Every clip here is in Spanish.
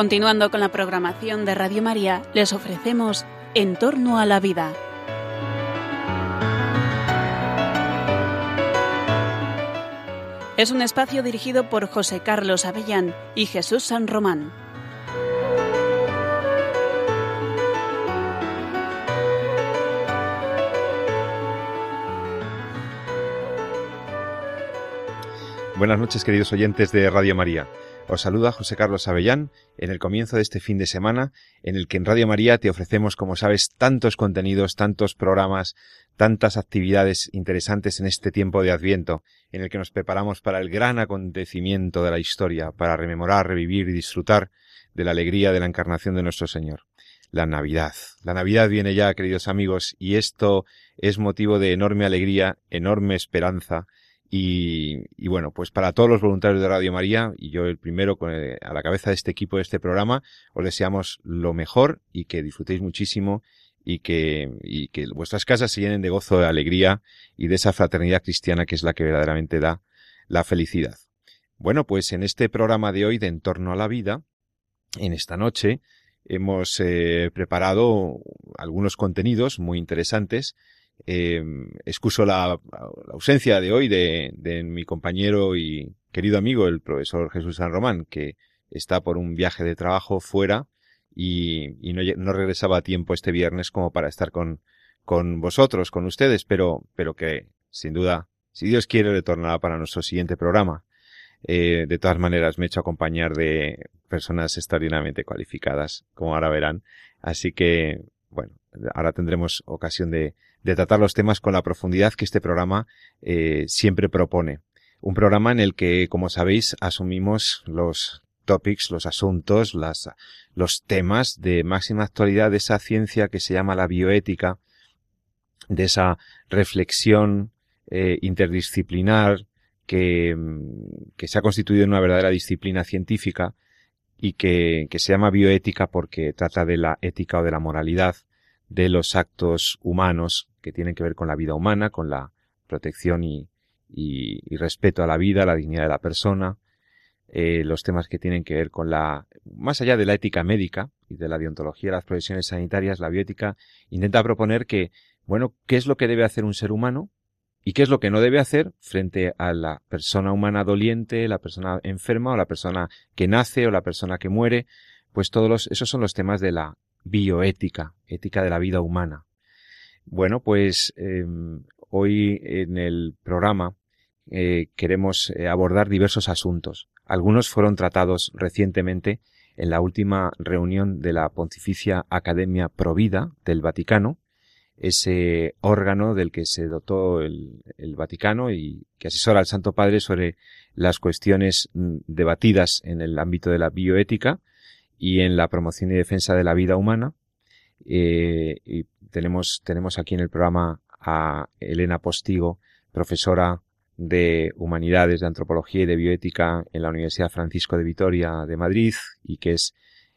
Continuando con la programación de Radio María, les ofrecemos En torno a la vida. Es un espacio dirigido por José Carlos Avellán y Jesús San Román. Buenas noches, queridos oyentes de Radio María. Os saluda José Carlos Avellán en el comienzo de este fin de semana en el que en Radio María te ofrecemos, como sabes, tantos contenidos, tantos programas, tantas actividades interesantes en este tiempo de Adviento, en el que nos preparamos para el gran acontecimiento de la historia, para rememorar, revivir y disfrutar de la alegría de la encarnación de nuestro Señor. La Navidad. La Navidad viene ya, queridos amigos, y esto es motivo de enorme alegría, enorme esperanza, y, bueno, pues para todos los voluntarios de Radio María, y yo el primero con a la cabeza de este equipo de este programa, os deseamos lo mejor y que disfrutéis muchísimo y que, y que vuestras casas se llenen de gozo, de alegría y de esa fraternidad cristiana que es la que verdaderamente da la felicidad. Bueno, pues en este programa de hoy de Entorno a la Vida, en esta noche, hemos eh, preparado algunos contenidos muy interesantes eh, excuso la, ausencia de hoy de, mi compañero y querido amigo, el profesor Jesús San Román, que está por un viaje de trabajo fuera y, no, regresaba a tiempo este viernes como para estar con, con vosotros, con ustedes, pero, pero que sin duda, si Dios quiere, retornará para nuestro siguiente programa. Eh, de todas maneras, me he hecho acompañar de personas extraordinariamente cualificadas, como ahora verán. Así que, bueno, ahora tendremos ocasión de, de tratar los temas con la profundidad que este programa eh, siempre propone. Un programa en el que, como sabéis, asumimos los topics, los asuntos, las, los temas de máxima actualidad de esa ciencia que se llama la bioética, de esa reflexión eh, interdisciplinar que, que, se ha constituido en una verdadera disciplina científica y que, que se llama bioética porque trata de la ética o de la moralidad de los actos humanos que tienen que ver con la vida humana, con la protección y, respeto a la vida, la dignidad de la persona, eh, los temas que tienen que ver con la, más allá de la ética médica y de la deontología de las profesiones sanitarias, la bioética intenta proponer que, bueno, ¿qué es lo que debe hacer un ser humano? ¿Y qué es lo que no debe hacer frente a la persona humana doliente, la persona enferma o la persona que nace o la persona que muere? Pues todos los, esos son los temas de la bioética, ética de la vida humana. Bueno, pues em, hoy en el programa eh, queremos eh, abordar diversos asuntos. Algunos fueron tratados recientemente en la última reunión de la Pontificia Academia Provida del Vaticano, ese órgano del que se dotó el, Vaticano y que asesora al Santo Padre sobre las cuestiones mm, debatidas en el ámbito de la bioética y en la promoción y defensa de la vida humana. Eh, y tenemos, tenemos aquí en el programa a Elena Postigo, profesora de Humanidades, de Antropología y de Bioética en la Universidad Francisco de Vitoria de Madrid y que es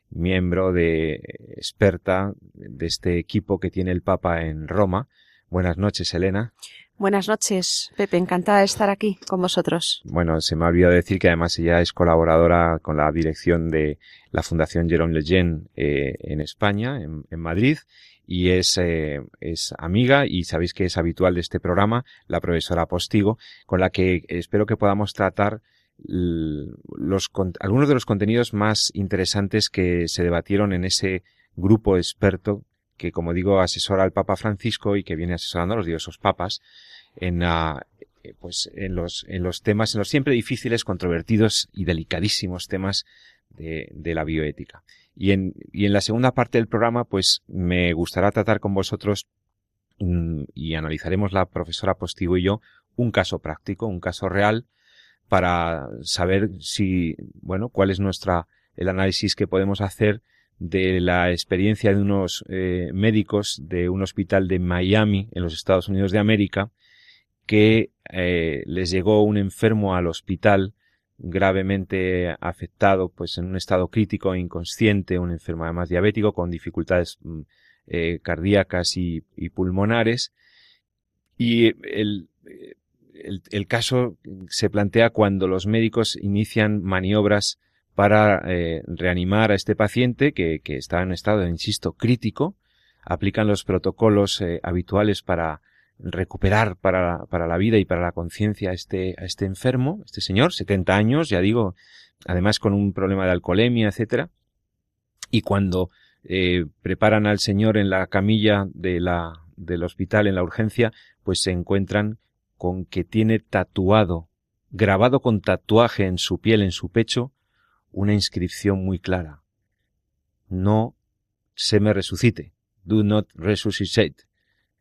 miembro de experta de este equipo que tiene el Papa en Roma. Buenas noches, Elena. Buenas noches, Pepe. Encantada de estar aquí con vosotros. Bueno, se me ha olvidado decir que además ella es colaboradora con la dirección de la Fundación Jerome Lejeune eh, en España, en, Madrid, y es, eh, es amiga y sabéis que es habitual de este programa, la profesora Postigo, con la que espero que podamos tratar los, algunos de los contenidos más interesantes que se debatieron en ese grupo experto que, como digo, asesora al Papa Francisco y que viene asesorando a los diversos papas en, eh, pues, en los, en los temas, en los siempre difíciles, controvertidos y delicadísimos temas de, de la bioética. Y en, y en la segunda parte del programa, pues, me gustará tratar con vosotros mm, y analizaremos la profesora Postigo y yo un caso práctico, un caso real, para saber si, bueno, cuál es nuestra, el análisis que podemos hacer de la experiencia de unos eh, médicos de un hospital de Miami en los Estados Unidos de América que eh, les llegó un enfermo al hospital gravemente afectado, pues en un estado crítico e inconsciente, un enfermo además diabético con dificultades mm, eh, cardíacas y, pulmonares. Y el, el, el, caso se plantea cuando los médicos inician maniobras para eh, reanimar a este paciente que, que, está en estado, insisto, crítico. Aplican los protocolos eh, habituales para recuperar para, para, la vida y para la conciencia a este, a este enfermo, este señor, 70 años, ya digo, además con un problema de alcoholemia, etcétera. Y cuando eh, preparan al señor en la camilla de la, del hospital, en la urgencia, pues se encuentran con que tiene tatuado, grabado con tatuaje en su piel, en su pecho, una inscripción muy clara. No se me resucite. Do not resuscitate.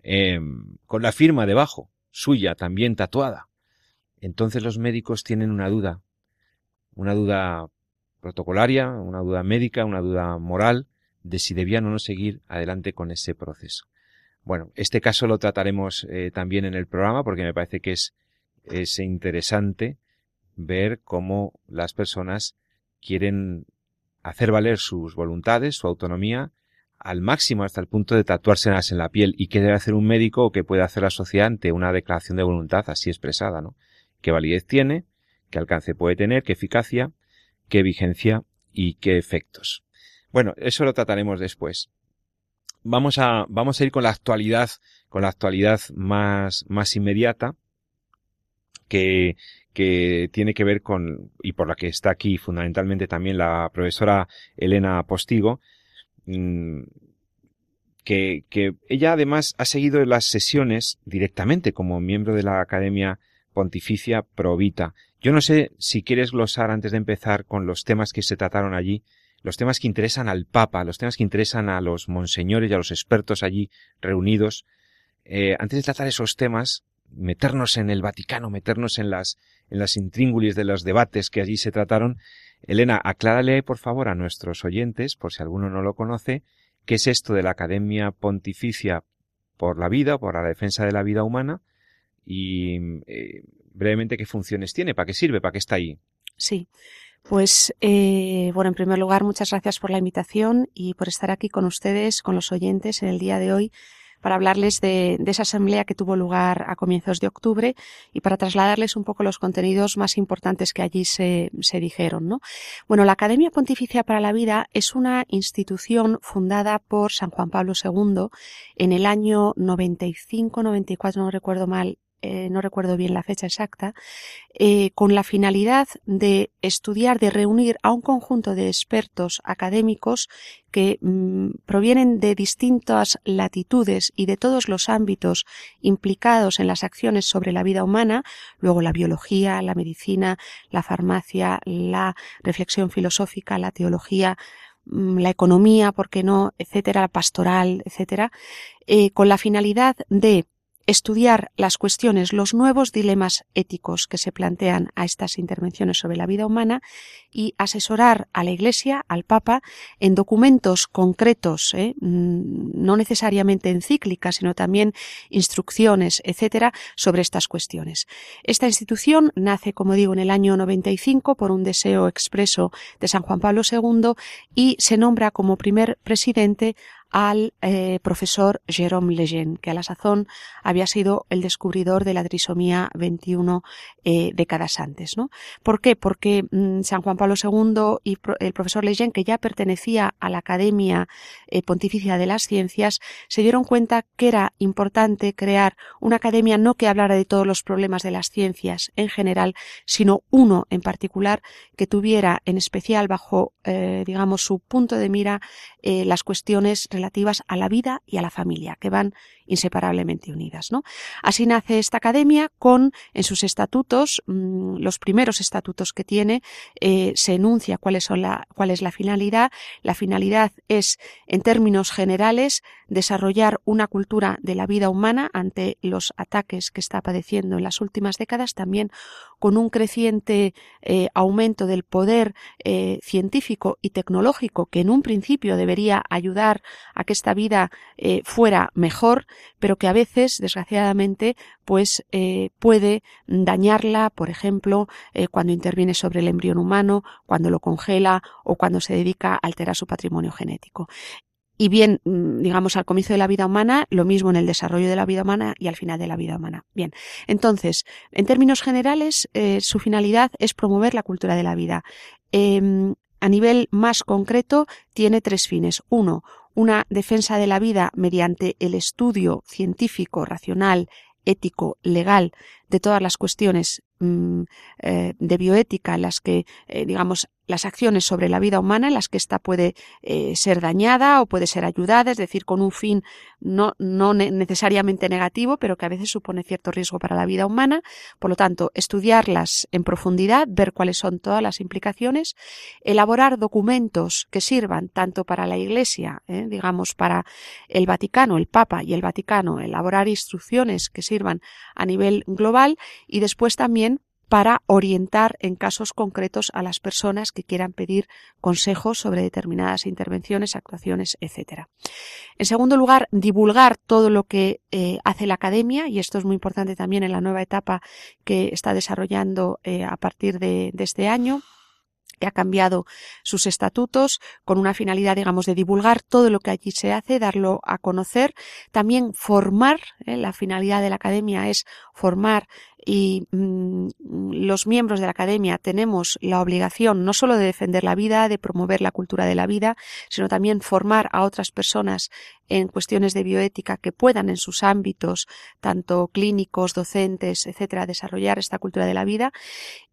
Em, con la firma debajo, suya, también tatuada. Entonces los médicos tienen una duda, una duda protocolaria, una duda médica, una duda moral, de si debían o no seguir adelante con ese proceso. Bueno, este caso lo trataremos eh, también en el programa porque me parece que es, es interesante ver cómo las personas quieren hacer valer sus voluntades, su autonomía, al máximo hasta el punto de tatuárselas en la piel y qué debe hacer un médico o qué puede hacer la sociedad ante una declaración de voluntad así expresada, ¿no? ¿Qué validez tiene? ¿Qué alcance puede tener? ¿Qué eficacia? ¿Qué vigencia? ¿Y qué efectos? Bueno, eso lo trataremos después. Vamos a, vamos a ir con la actualidad, con la actualidad más, más inmediata, que, que tiene que ver con, y por la que está aquí fundamentalmente también la profesora Elena Postigo, mm, que, que ella además ha seguido las sesiones directamente como miembro de la Academia Pontificia Provita. Yo no sé si quieres glosar antes de empezar con los temas que se trataron allí, los temas que interesan al Papa, los temas que interesan a los monseñores y a los expertos allí reunidos. Eh, antes de tratar esos temas, meternos en el Vaticano, meternos en las, en las intríngulis de los debates que allí se trataron. Elena, aclárale por favor a nuestros oyentes, por si alguno no lo conoce, qué es esto de la Academia Pontificia por la vida, por la defensa de la vida humana, y eh, brevemente qué funciones tiene, para qué sirve, para qué está ahí. Sí. Pues, eh, bueno, en primer lugar, muchas gracias por la invitación y por estar aquí con ustedes, con los oyentes en el día de hoy para hablarles de, esa asamblea que tuvo lugar a comienzos de octubre y para trasladarles un poco los contenidos más importantes que allí se, se dijeron. ¿no? Bueno, la Academia Pontificia para la Vida es una institución fundada por San Juan Pablo II en el año 95-94, no recuerdo mal, eh, no recuerdo bien la fecha exacta, eh, con la finalidad de estudiar, de reunir a un conjunto de expertos académicos que mm, provienen de distintas latitudes y de todos los ámbitos implicados en las acciones sobre la vida humana, luego la biología, la medicina, la farmacia, la reflexión filosófica, la teología, mm, la economía, ¿por qué no?, etcétera, la pastoral, etcétera, eh, con la finalidad de estudiar las cuestiones, los nuevos dilemas éticos que se plantean a estas intervenciones sobre la vida humana y asesorar a la Iglesia, al Papa, en documentos concretos, ¿eh? mm, no necesariamente encíclicas, sino también instrucciones, etcétera, sobre estas cuestiones. Esta institución nace, como digo, en el año 95 por un deseo expreso de San Juan Pablo II y se nombra como primer presidente al eh, profesor Jérôme Lejeune, que a la sazón había sido el descubridor de la trisomía 21 eh, décadas antes. ¿no? ¿Por qué? Porque mm, San Juan Pablo II y el profesor Lejeune, que ya pertenecía a la Academia eh, Pontificia de las Ciencias, se dieron cuenta que era importante crear una academia no que hablara de todos los problemas de las ciencias en general, sino uno en particular que tuviera en especial bajo, eh, digamos, su punto de mira eh, las cuestiones relativas a la vida y a la familia, que van inseparablemente unidas. Así nace esta academia con, en sus estatutos, mm, los primeros estatutos que tiene, eh, se enuncia cuál es la finalidad. La finalidad es, en términos generales, desarrollar una cultura de la vida humana ante los ataques que está padeciendo en las últimas décadas, también con un creciente eh, aumento del poder eh, científico y tecnológico que en un principio debería ayudar a que esta vida fuera mejor, pero que a veces, desgraciadamente, pues eh, puede dañarla, por ejemplo, eh, cuando interviene sobre el embrión humano, cuando lo congela o cuando se dedica a alterar su patrimonio genético. Y bien, mm, digamos, al comienzo de la vida humana, lo mismo en el desarrollo de la vida humana y al final de la vida humana. Bien, entonces, en términos generales, eh, su finalidad es promover la cultura de la vida. Em, a nivel más concreto tiene tres fines. Uno, una defensa de la vida mediante el estudio científico, racional, ético, legal de todas las cuestiones mm, eh, de bioética, las que, eh, digamos, las acciones sobre la vida humana en las que ésta puede eh, ser dañada o puede ser ayudada, es decir, con un fin no, no necesariamente negativo, pero que a veces supone cierto riesgo para la vida humana. Por lo tanto, estudiarlas en profundidad, ver cuáles son todas las implicaciones, elaborar documentos que sirvan tanto para la Iglesia, eh, digamos, para el Vaticano, el Papa y el Vaticano, elaborar instrucciones que sirvan a nivel global y después también para orientar en casos concretos a las personas que quieran pedir consejos sobre determinadas intervenciones, actuaciones, etc. En segundo lugar, divulgar todo lo que eh, hace la academia, y esto es muy importante también en la nueva etapa que está desarrollando eh, a partir de este año que ha cambiado sus estatutos con una finalidad, digamos, de divulgar todo lo que allí se hace, darlo a conocer, también formar, ¿eh? la finalidad de la academia es formar y mm, los miembros de la academia tenemos la obligación no solo de defender la vida, de promover la cultura de la vida, sino también formar a otras personas en cuestiones de bioética que puedan en sus ámbitos, tanto clínicos, docentes, etcétera, desarrollar esta cultura de la vida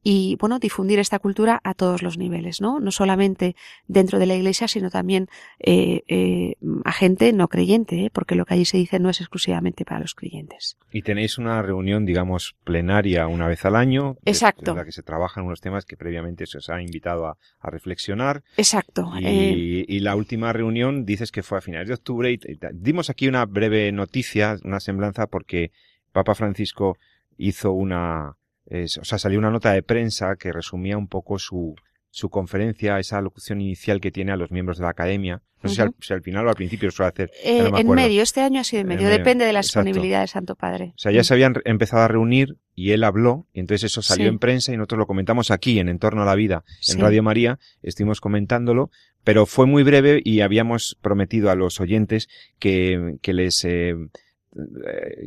y, bueno, difundir esta cultura a todos los niveles, ¿no? No solamente dentro de la iglesia, sino también eh, eh, a gente no creyente, ¿eh? porque lo que allí se dice no es exclusivamente para los creyentes. Y tenéis una reunión, digamos, plenaria una vez al año. Exacto. En la que se trabajan unos temas que previamente se os ha invitado a, reflexionar. Exacto. Y, y, la última reunión dices que fue a finales de octubre y dimos aquí una breve noticia, una semblanza, porque Papa Francisco hizo una, o sea, salió una nota de prensa que resumía un poco su, su conferencia, esa locución inicial que tiene a los miembros de la academia. No sé si, al, final o al principio suele hacer. Eh, en medio, este año ha sido en medio, depende de la disponibilidad del Santo Padre. O sea, ya se habían empezado a reunir y él habló, y entonces eso salió en prensa y nosotros lo comentamos aquí en Entorno a la Vida, en Radio María, estuvimos comentándolo, pero fue muy breve y habíamos prometido a los oyentes que, que les eh,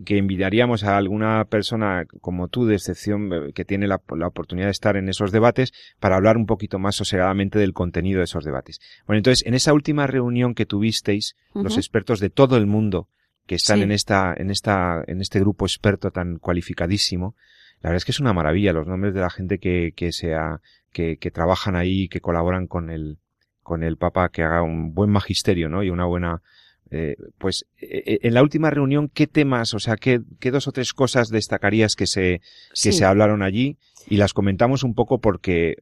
que envidiaríamos a alguna persona como tú de excepción eh, que tiene la, oportunidad de estar en esos debates para hablar un poquito más sosegadamente del contenido de esos debates. Bueno, entonces, en esa última reunión que tuvisteis, los expertos de todo el mundo que están en esta, en esta, en este grupo experto tan cualificadísimo, la verdad es que es una maravilla los nombres de la gente que, que sea, que, que trabajan ahí, que colaboran con el, con el Papa, que haga un buen magisterio, ¿no? Y una buena, eh, pues eh, en la última reunión, ¿qué temas, o sea, qué, qué dos o tres cosas destacarías que se, que se hablaron allí? Y las comentamos un poco porque,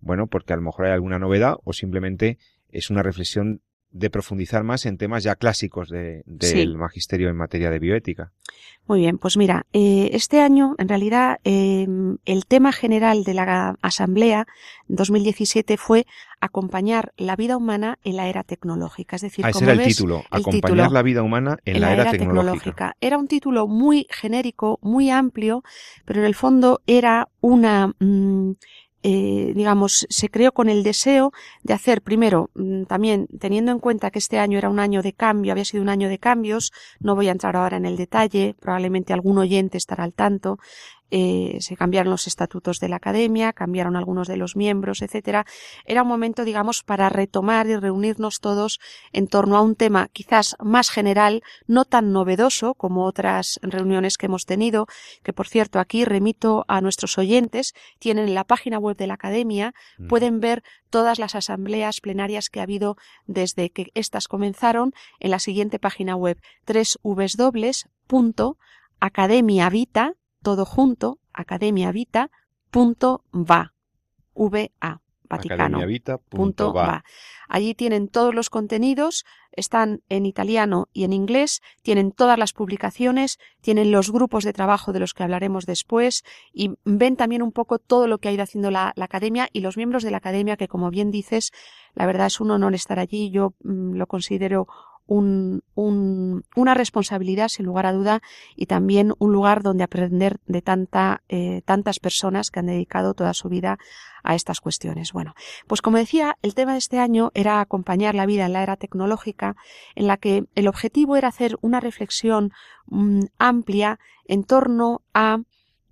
bueno, porque a lo mejor hay alguna novedad o simplemente es una reflexión de profundizar más en temas ya clásicos del magisterio en materia de bioética. Muy bien, pues mira, eh, este año en realidad em, el tema general de la Asamblea 2017 fue acompañar la vida humana en la era tecnológica. Es decir, ah, ese era el título, acompañar la vida humana en, la, era, tecnológica. Era un título muy genérico, muy amplio, pero en el fondo era una mm, eh, digamos, se creó con el deseo de hacer, primero, mm, también teniendo en cuenta que este año era un año de cambio, había sido un año de cambios, no voy a entrar ahora en el detalle, probablemente algún oyente estará al tanto, eh, se cambiaron los estatutos de la academia, cambiaron algunos de los miembros, etcétera. Era un momento, digamos, para retomar y reunirnos todos en torno a un tema quizás más general, no tan novedoso como otras reuniones que hemos tenido, que por cierto aquí remito a nuestros oyentes, tienen la página web de la academia, pueden ver todas las asambleas plenarias que ha habido desde que éstas comenzaron en la siguiente página web www.academiavita todo junto, academiavita.va, V-A, Vaticano. Va. Allí tienen todos los contenidos, están en italiano y en inglés, tienen todas las publicaciones, tienen los grupos de trabajo de los que hablaremos después y ven también un poco todo lo que ha ido haciendo la, academia y los miembros de la academia que, como bien dices, la verdad es un honor estar allí. Yo mm, lo considero un, un, una responsabilidad sin lugar a duda y también un lugar donde aprender de tanta, eh, tantas personas que han dedicado toda su vida a estas cuestiones. Bueno, pues como decía, el tema de este año era acompañar la vida en la era tecnológica, en la que el objetivo era hacer una reflexión mm, amplia en torno a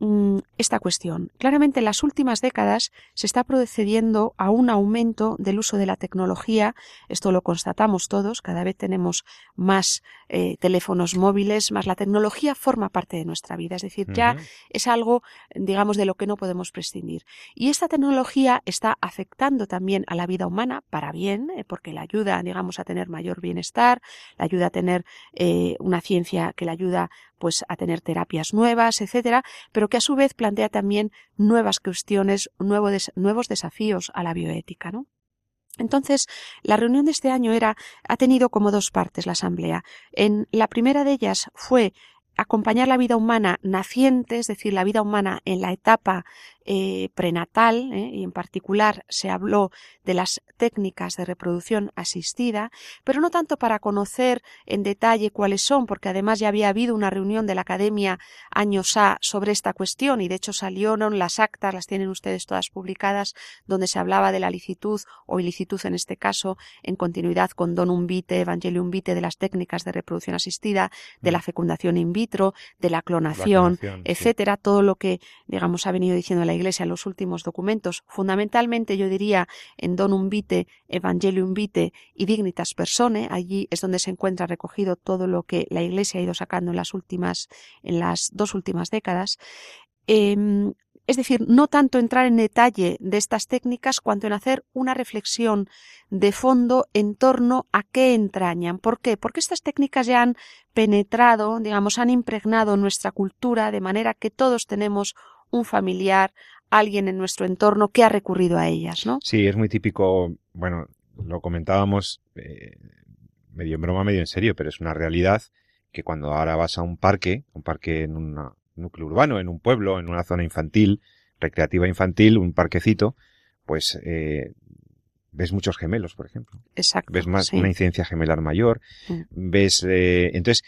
mm, esta cuestión. Claramente en las últimas décadas se está procediendo a un aumento del uso de la tecnología. Esto lo constatamos todos. Cada vez tenemos más eh, teléfonos móviles, más la tecnología forma parte de nuestra vida. Es decir, ya es algo, digamos, de lo que no podemos prescindir. Y esta tecnología está afectando también a la vida humana para bien, eh, porque la ayuda, digamos, a tener mayor bienestar, la ayuda a tener eh, una ciencia que la ayuda pues a tener terapias nuevas, etcétera, pero que a su vez plantea también nuevas cuestiones, nuevos desafíos a la bioética, ¿no? Entonces, la reunión de este año era, ha tenido como dos partes la asamblea. En la primera de ellas fue acompañar la vida humana naciente, es decir, la vida humana en la etapa eh, prenatal, eh, y en particular se habló de las técnicas de reproducción asistida, pero no tanto para conocer en detalle cuáles son, porque además ya había habido una reunión de la Academia años A sobre esta cuestión, y de hecho salieron las actas, las tienen ustedes todas publicadas, donde se hablaba de la licitud o ilicitud en este caso, en continuidad con Don Vitae, Evangelium Vitae, de las técnicas de reproducción asistida, de la mm. fecundación in vitro, de la clonación, etcétera, todo lo que, digamos, ha venido diciendo la Iglesia en los últimos documentos, fundamentalmente yo diría en Donum Vitae, Evangelium Vitae y Dignitas Persone, allí es donde se encuentra recogido todo lo que la Iglesia ha ido sacando en las últimas, en las dos últimas décadas. Em, es decir, no tanto entrar en detalle de estas técnicas cuanto en hacer una reflexión de fondo en torno a qué entrañan. ¿Por qué? Porque estas técnicas ya han penetrado, digamos, han impregnado nuestra cultura de manera que todos tenemos un familiar, alguien en nuestro entorno que ha recurrido a ellas, ¿no? Sí, es muy típico, bueno, lo comentábamos eh, medio en broma, medio en serio, pero es una realidad que cuando ahora vas a un parque, un parque en un núcleo urbano, en un pueblo, en una zona infantil, recreativa infantil, un parquecito, pues eh, ves muchos gemelos, por ejemplo. Exacto. Ves más una incidencia gemelar mayor. Mm. Ves, eh, entonces,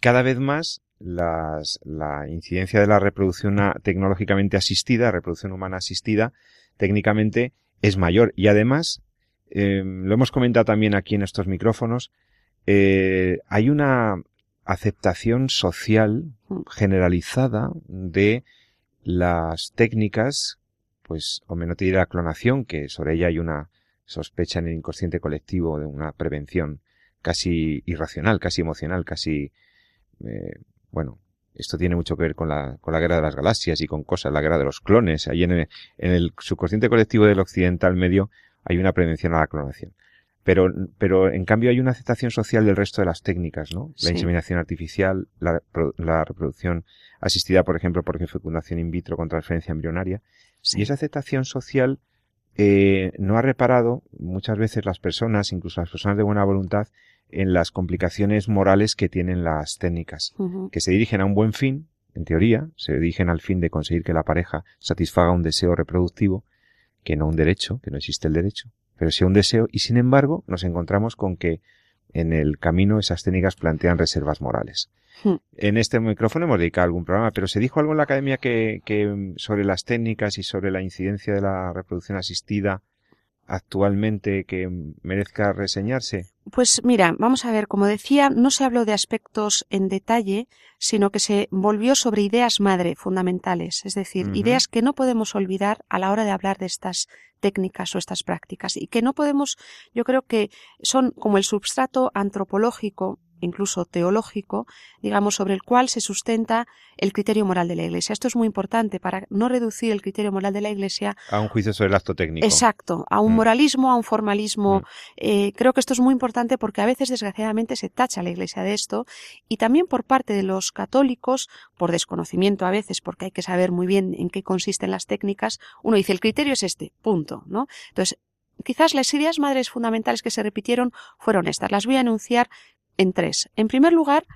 cada vez más las, la incidencia de la reproducción tecnológicamente asistida, reproducción humana asistida, técnicamente es mayor. Y además, eh, lo hemos comentado también aquí en estos micrófonos, eh, hay una aceptación social generalizada de las técnicas, pues, o menos te diré la clonación, que sobre ella hay una sospecha en el inconsciente colectivo de una prevención casi irracional, casi emocional, casi eh, bueno, esto tiene mucho que ver con la, con la guerra de las galaxias y con cosas, la guerra de los clones. Ahí en el, en el subconsciente colectivo del occidental medio hay una prevención a la clonación. Pero, pero en cambio hay una aceptación social del resto de las técnicas, ¿no? La inseminación artificial, la, la, reproducción asistida, por ejemplo, porque fecundación in vitro con transferencia embrionaria. Y esa aceptación social eh, no ha reparado muchas veces las personas, incluso las personas de buena voluntad, en las complicaciones morales que tienen las técnicas, que se dirigen a un buen fin, en teoría, se dirigen al fin de conseguir que la pareja satisfaga un deseo reproductivo, que no un derecho, que no existe el derecho, pero sí un deseo, y sin embargo nos encontramos con que en el camino esas técnicas plantean reservas morales. En este micrófono hemos dedicado algún programa, pero se dijo algo en la academia que, que sobre las técnicas y sobre la incidencia de la reproducción asistida actualmente que merezca reseñarse? Pues mira, vamos a ver, como decía, no se habló de aspectos en detalle, sino que se volvió sobre ideas madre fundamentales, es decir, ideas que no podemos olvidar a la hora de hablar de estas técnicas o estas prácticas y que no podemos, yo creo que son como el substrato antropológico incluso teológico, digamos, sobre el cual se sustenta el criterio moral de la Iglesia. Esto es muy importante para no reducir el criterio moral de la Iglesia a un juicio sobre el acto técnico. Exacto, a un mm. moralismo, a un formalismo. Mm. Eh, creo que esto es muy importante porque a veces, desgraciadamente, se tacha a la Iglesia de esto y también por parte de los católicos, por desconocimiento a veces, porque hay que saber muy bien en qué consisten las técnicas, uno dice el criterio es este, punto, ¿no? Entonces, quizás las ideas madres fundamentales que se repitieron fueron estas. Las voy a enunciar en tres. En primer lugar,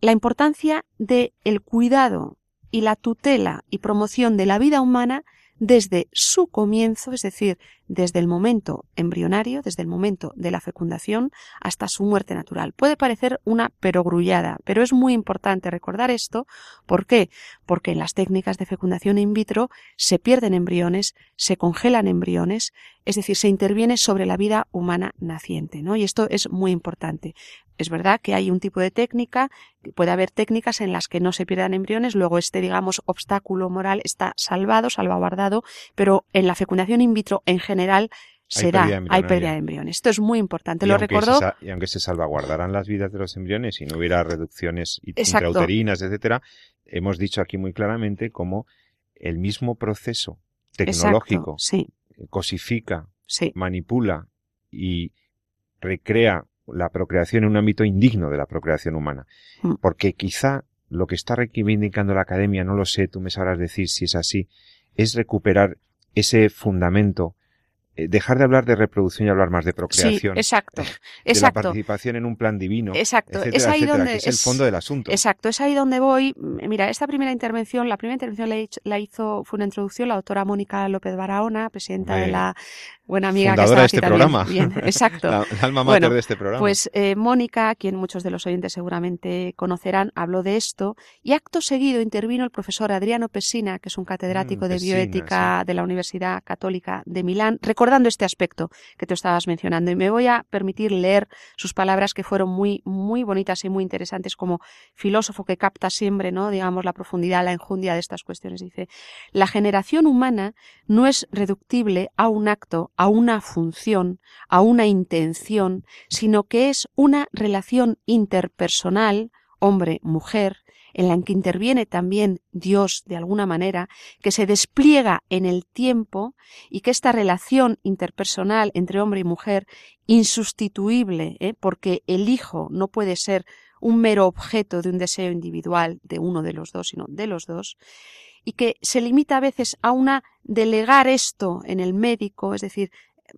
la importancia de el cuidado y la tutela y promoción de la vida humana desde su comienzo, es decir, desde el momento embrionario, desde el momento de la fecundación hasta su muerte natural. Puede parecer una perogrullada, pero es muy importante recordar esto. ¿Por qué? Porque en las técnicas de fecundación in vitro se pierden embriones, se congelan embriones, es decir, se interviene sobre la vida humana naciente, ¿no? Y esto es muy importante. Es verdad que hay un tipo de técnica, puede haber técnicas en las que no se pierdan embriones, luego este, digamos, obstáculo moral está salvado, salvaguardado, pero en la fecundación in vitro en general se da, hay pérdida de embriones. Esto es muy importante. Lo recordó. y aunque se salvaguardaran las vidas de los embriones y no hubiera reducciones intrauterinas, etcétera, hemos dicho aquí muy claramente cómo el mismo proceso tecnológico cosifica, manipula y recrea la procreación en un ámbito indigno de la procreación humana. Mm. Porque quizá lo que está reivindicando la academia, no lo sé, tú me sabrás decir si es así, es recuperar ese fundamento dejar de hablar de reproducción y hablar más de procreación. Sí, exacto. De la participación en un plan divino. Exacto. es ahí donde es el fondo del asunto. Exacto. Es ahí donde voy. Mira, esta primera intervención, la primera intervención la hizo, fue una introducción la doctora Mónica López Barahona, presidenta de la buena amiga que está de este programa. Bien, exacto. la, alma mater de este programa. Pues eh, Mónica, quien muchos de los oyentes seguramente conocerán, habló de esto y acto seguido intervino el profesor Adriano Pesina, que es un catedrático mm, de bioética de la Universidad Católica de Milán, recordando este aspecto que tú estabas mencionando. Y me voy a permitir leer sus palabras que fueron muy, muy bonitas y muy interesantes como filósofo que capta siempre, ¿no? digamos, la profundidad, la enjundia de estas cuestiones. Dice, la generación humana no es reductible a un acto a una función, a una intención, sino que es una relación interpersonal, hombre-mujer, en la que interviene también Dios de alguna manera, que se despliega en el tiempo y que esta relación interpersonal entre hombre y mujer, insustituible, ¿eh? porque el hijo no puede ser un mero objeto de un deseo individual de uno de los dos, sino de los dos, y que se limita a veces a una delegar esto en el médico, es decir,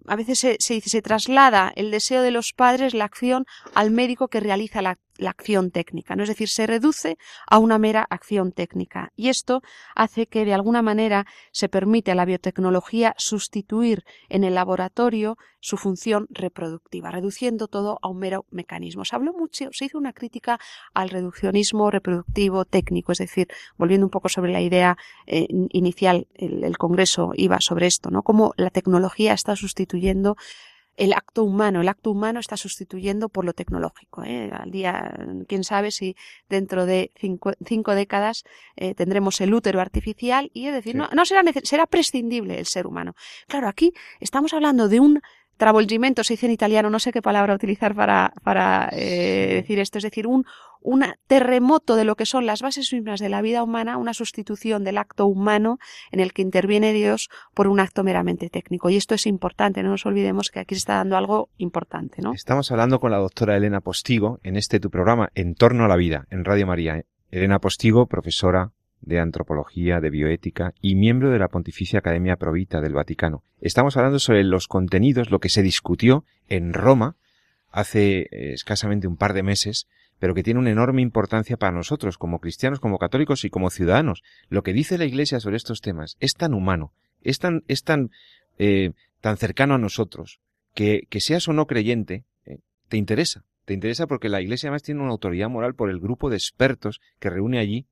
a veces se, se, se traslada el deseo de los padres, la acción, al médico que realiza la, la acción técnica, ¿no? Es decir, se reduce a una mera acción técnica. Y esto hace que de alguna manera se permite a la biotecnología sustituir en el laboratorio su función reproductiva, reduciendo todo a un mero mecanismo. Se habló mucho, se hizo una crítica al reduccionismo reproductivo técnico, es decir, volviendo un poco sobre la idea eh, inicial, el, el Congreso iba sobre esto, ¿no? Cómo la tecnología está sustituyendo el acto humano. El acto humano está sustituyendo por lo tecnológico. ¿eh? Al día, quién sabe si dentro de cinco, cinco décadas eh, tendremos el útero artificial y es decir, no, no será, será prescindible el ser humano. Claro, aquí estamos hablando de un travolgimento, se dice en italiano, no sé qué palabra utilizar para, para eh, decir esto, es decir, un, un terremoto de lo que son las bases mismas de la vida humana, una sustitución del acto humano en el que interviene Dios por un acto meramente técnico. Y esto es importante, no nos olvidemos que aquí se está dando algo importante, ¿no? Estamos hablando con la doctora Elena Postigo en este tu programa En torno a la vida, en Radio María. Elena Postigo, profesora de Antropología, de Bioética y miembro de la Pontificia Academia Provita del Vaticano. Estamos hablando sobre los contenidos, lo que se discutió en Roma hace eh, escasamente un par de meses, pero que tiene una enorme importancia para nosotros, como cristianos, como católicos y como ciudadanos. Lo que dice la Iglesia sobre estos temas es tan humano, es tan, es tan, eh, tan cercano a nosotros, que, que seas o no creyente, eh, te interesa. Te interesa porque la Iglesia además tiene una autoridad moral por el grupo de expertos que reúne allí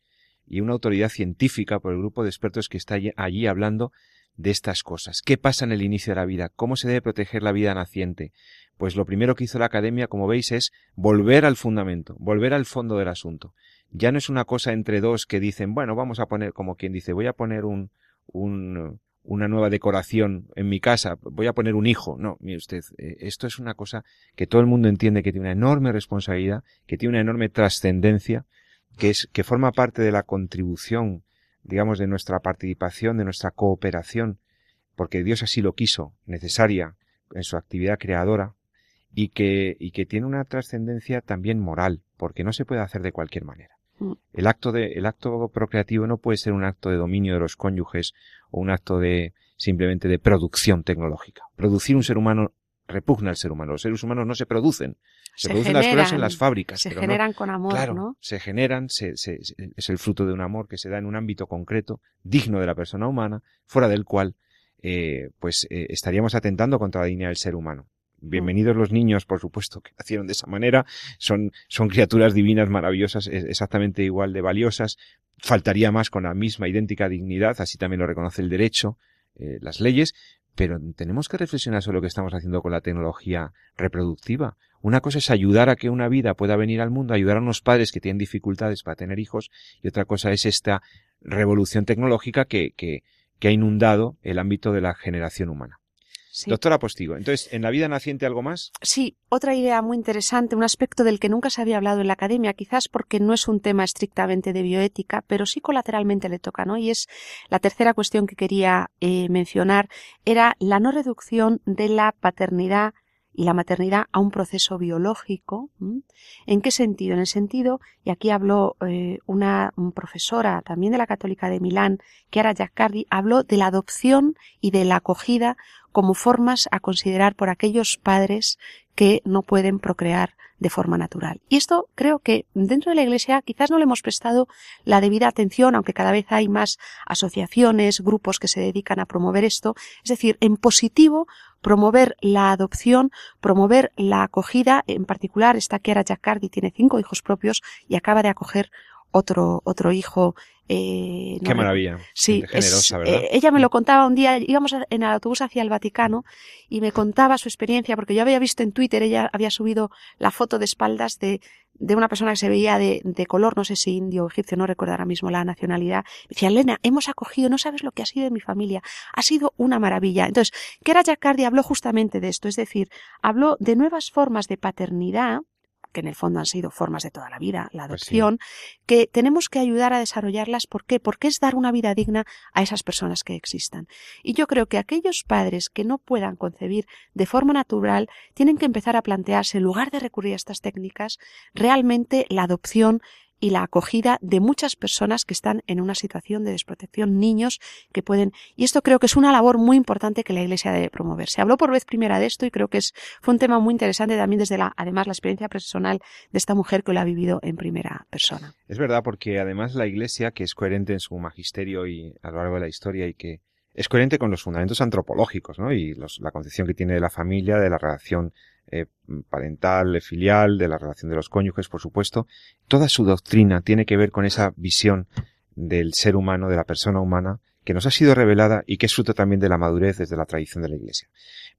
y una autoridad científica por el grupo de expertos que está allí, hablando de estas cosas. ¿Qué pasa en el inicio de la vida? ¿Cómo se debe proteger la vida naciente? Pues lo primero que hizo la academia, como veis, es volver al fundamento, volver al fondo del asunto. Ya no es una cosa entre dos que dicen, bueno, vamos a poner, como quien dice, voy a poner un, un una nueva decoración en mi casa, voy a poner un hijo. No, mire usted, eh, esto es una cosa que todo el mundo entiende que tiene una enorme responsabilidad, que tiene una enorme trascendencia que es, que forma parte de la contribución, digamos, de nuestra participación, de nuestra cooperación, porque Dios así lo quiso, necesaria en su actividad creadora, y que, y que tiene una trascendencia también moral, porque no se puede hacer de cualquier manera. Mm. El acto de, el acto procreativo no puede ser un acto de dominio de los cónyuges o un acto de simplemente de producción tecnológica. Producir un ser humano repugna al ser humano. Los seres humanos no se producen. Se, producen las cosas en las fábricas. Se generan con amor, claro, ¿no? Se generan, se, se, es el fruto de un amor que se da en un ámbito concreto, digno de la persona humana, fuera del cual, eh, pues, eh, estaríamos atentando contra la dignidad del ser humano. Bienvenidos los niños, por supuesto, que nacieron de esa manera. Son, son criaturas divinas, maravillosas, exactamente igual de valiosas. Faltaría más con la misma idéntica dignidad, así también lo reconoce el derecho, eh, las leyes, pero tenemos que reflexionar sobre lo que estamos haciendo con la tecnología reproductiva. Una cosa es ayudar a que una vida pueda venir al mundo, ayudar a unos padres que tienen dificultades para tener hijos, y otra cosa es esta revolución tecnológica que, que, que ha inundado el ámbito de la generación humana. Doctora Postigo, entonces, ¿en la vida naciente algo más? Sí, otra idea muy interesante, un aspecto del que nunca se había hablado en la academia, quizás porque no es un tema estrictamente de bioética, pero sí colateralmente le toca, ¿no? Y es la tercera cuestión que quería eh, mencionar, era la no reducción de la paternidad y la maternidad a un proceso biológico. ¿En qué sentido? En el sentido, y aquí habló eh, una profesora también de la Católica de Milán, Chiara Giaccardi, habló de la adopción y de la acogida como formas a considerar por aquellos padres que no pueden procrear de forma natural. Y esto creo que dentro de la Iglesia quizás no le hemos prestado la debida atención, aunque cada vez hay más asociaciones, grupos que se dedican a promover esto. Es decir, en positivo, promover la adopción, promover la acogida. En particular, esta Chiara Giaccardi tiene cinco hijos propios y acaba de acoger otro, otro hijo eh, Qué maravilla. Sí, generosa, ¿verdad? Eh, ella me lo contaba un día, íbamos en el autobús hacia el Vaticano y me contaba su experiencia, porque yo había visto en Twitter, ella había subido la foto de espaldas de, de una persona que se veía de, de color, no sé si indio o egipcio, no recuerdo ahora mismo la nacionalidad. decía, Elena, hemos acogido, no sabes lo que ha sido de mi familia, ha sido una maravilla. Entonces, Kera Jacardi habló justamente de esto, es decir, habló de nuevas formas de paternidad, que en el fondo han sido formas de toda la vida, la pues adopción, que tenemos que ayudar a desarrollarlas. ¿Por qué? Porque es dar una vida digna a esas personas que existan. Y yo creo que aquellos padres que no puedan concebir de forma natural tienen que empezar a plantearse, en lugar de recurrir a estas técnicas, realmente la adopción y la acogida de muchas personas que están en una situación de desprotección, niños que pueden, y esto creo que es una labor muy importante que la Iglesia debe promover. Se habló por vez primera de esto y creo que es, fue un tema muy interesante también desde la, además la experiencia personal de esta mujer que lo ha vivido en primera persona. Es verdad, porque además la Iglesia, que es coherente en su magisterio y a lo largo de la historia y que es coherente con los fundamentos antropológicos, ¿no? Y la concepción que tiene de la familia, de la relación eh, parental, filial, de la relación de los cónyuges, por supuesto. Toda su doctrina tiene que ver con esa visión del ser humano, de la persona humana, que nos ha sido revelada y que es fruto también de la madurez desde la tradición de la Iglesia.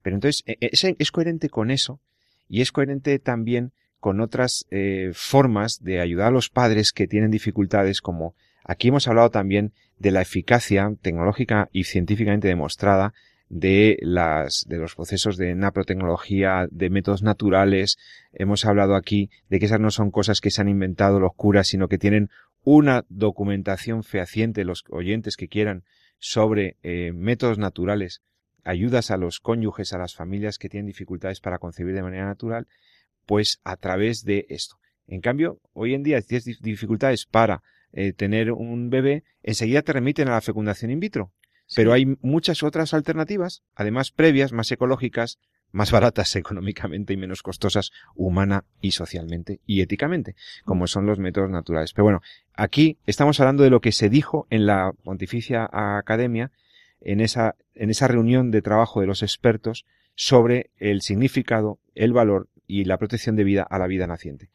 Pero entonces e, e, es, coherente con eso y es coherente también con otras eh, formas de ayudar a los padres que tienen dificultades, como aquí hemos hablado también de la eficacia tecnológica y científicamente demostrada de las, de los procesos de naprotecnología, de métodos naturales. Hemos hablado aquí de que esas no son cosas que se han inventado los curas, sino que tienen una documentación fehaciente, los oyentes que quieran, sobre eh, métodos naturales, ayudas a los cónyuges, a las familias que tienen dificultades para concebir de manera natural, pues a través de esto. En cambio, hoy en día, si tienes dificultades para eh, tener un bebé, enseguida te remiten a la fecundación in vitro. Pero hay muchas otras alternativas, además previas, más ecológicas, más baratas económicamente y menos costosas humana y socialmente y éticamente, como son los métodos naturales. Pero bueno, aquí estamos hablando de lo que se dijo en la Pontificia Academia, en esa, en esa reunión de trabajo de los expertos sobre el significado, el valor y la protección de vida a la vida naciente.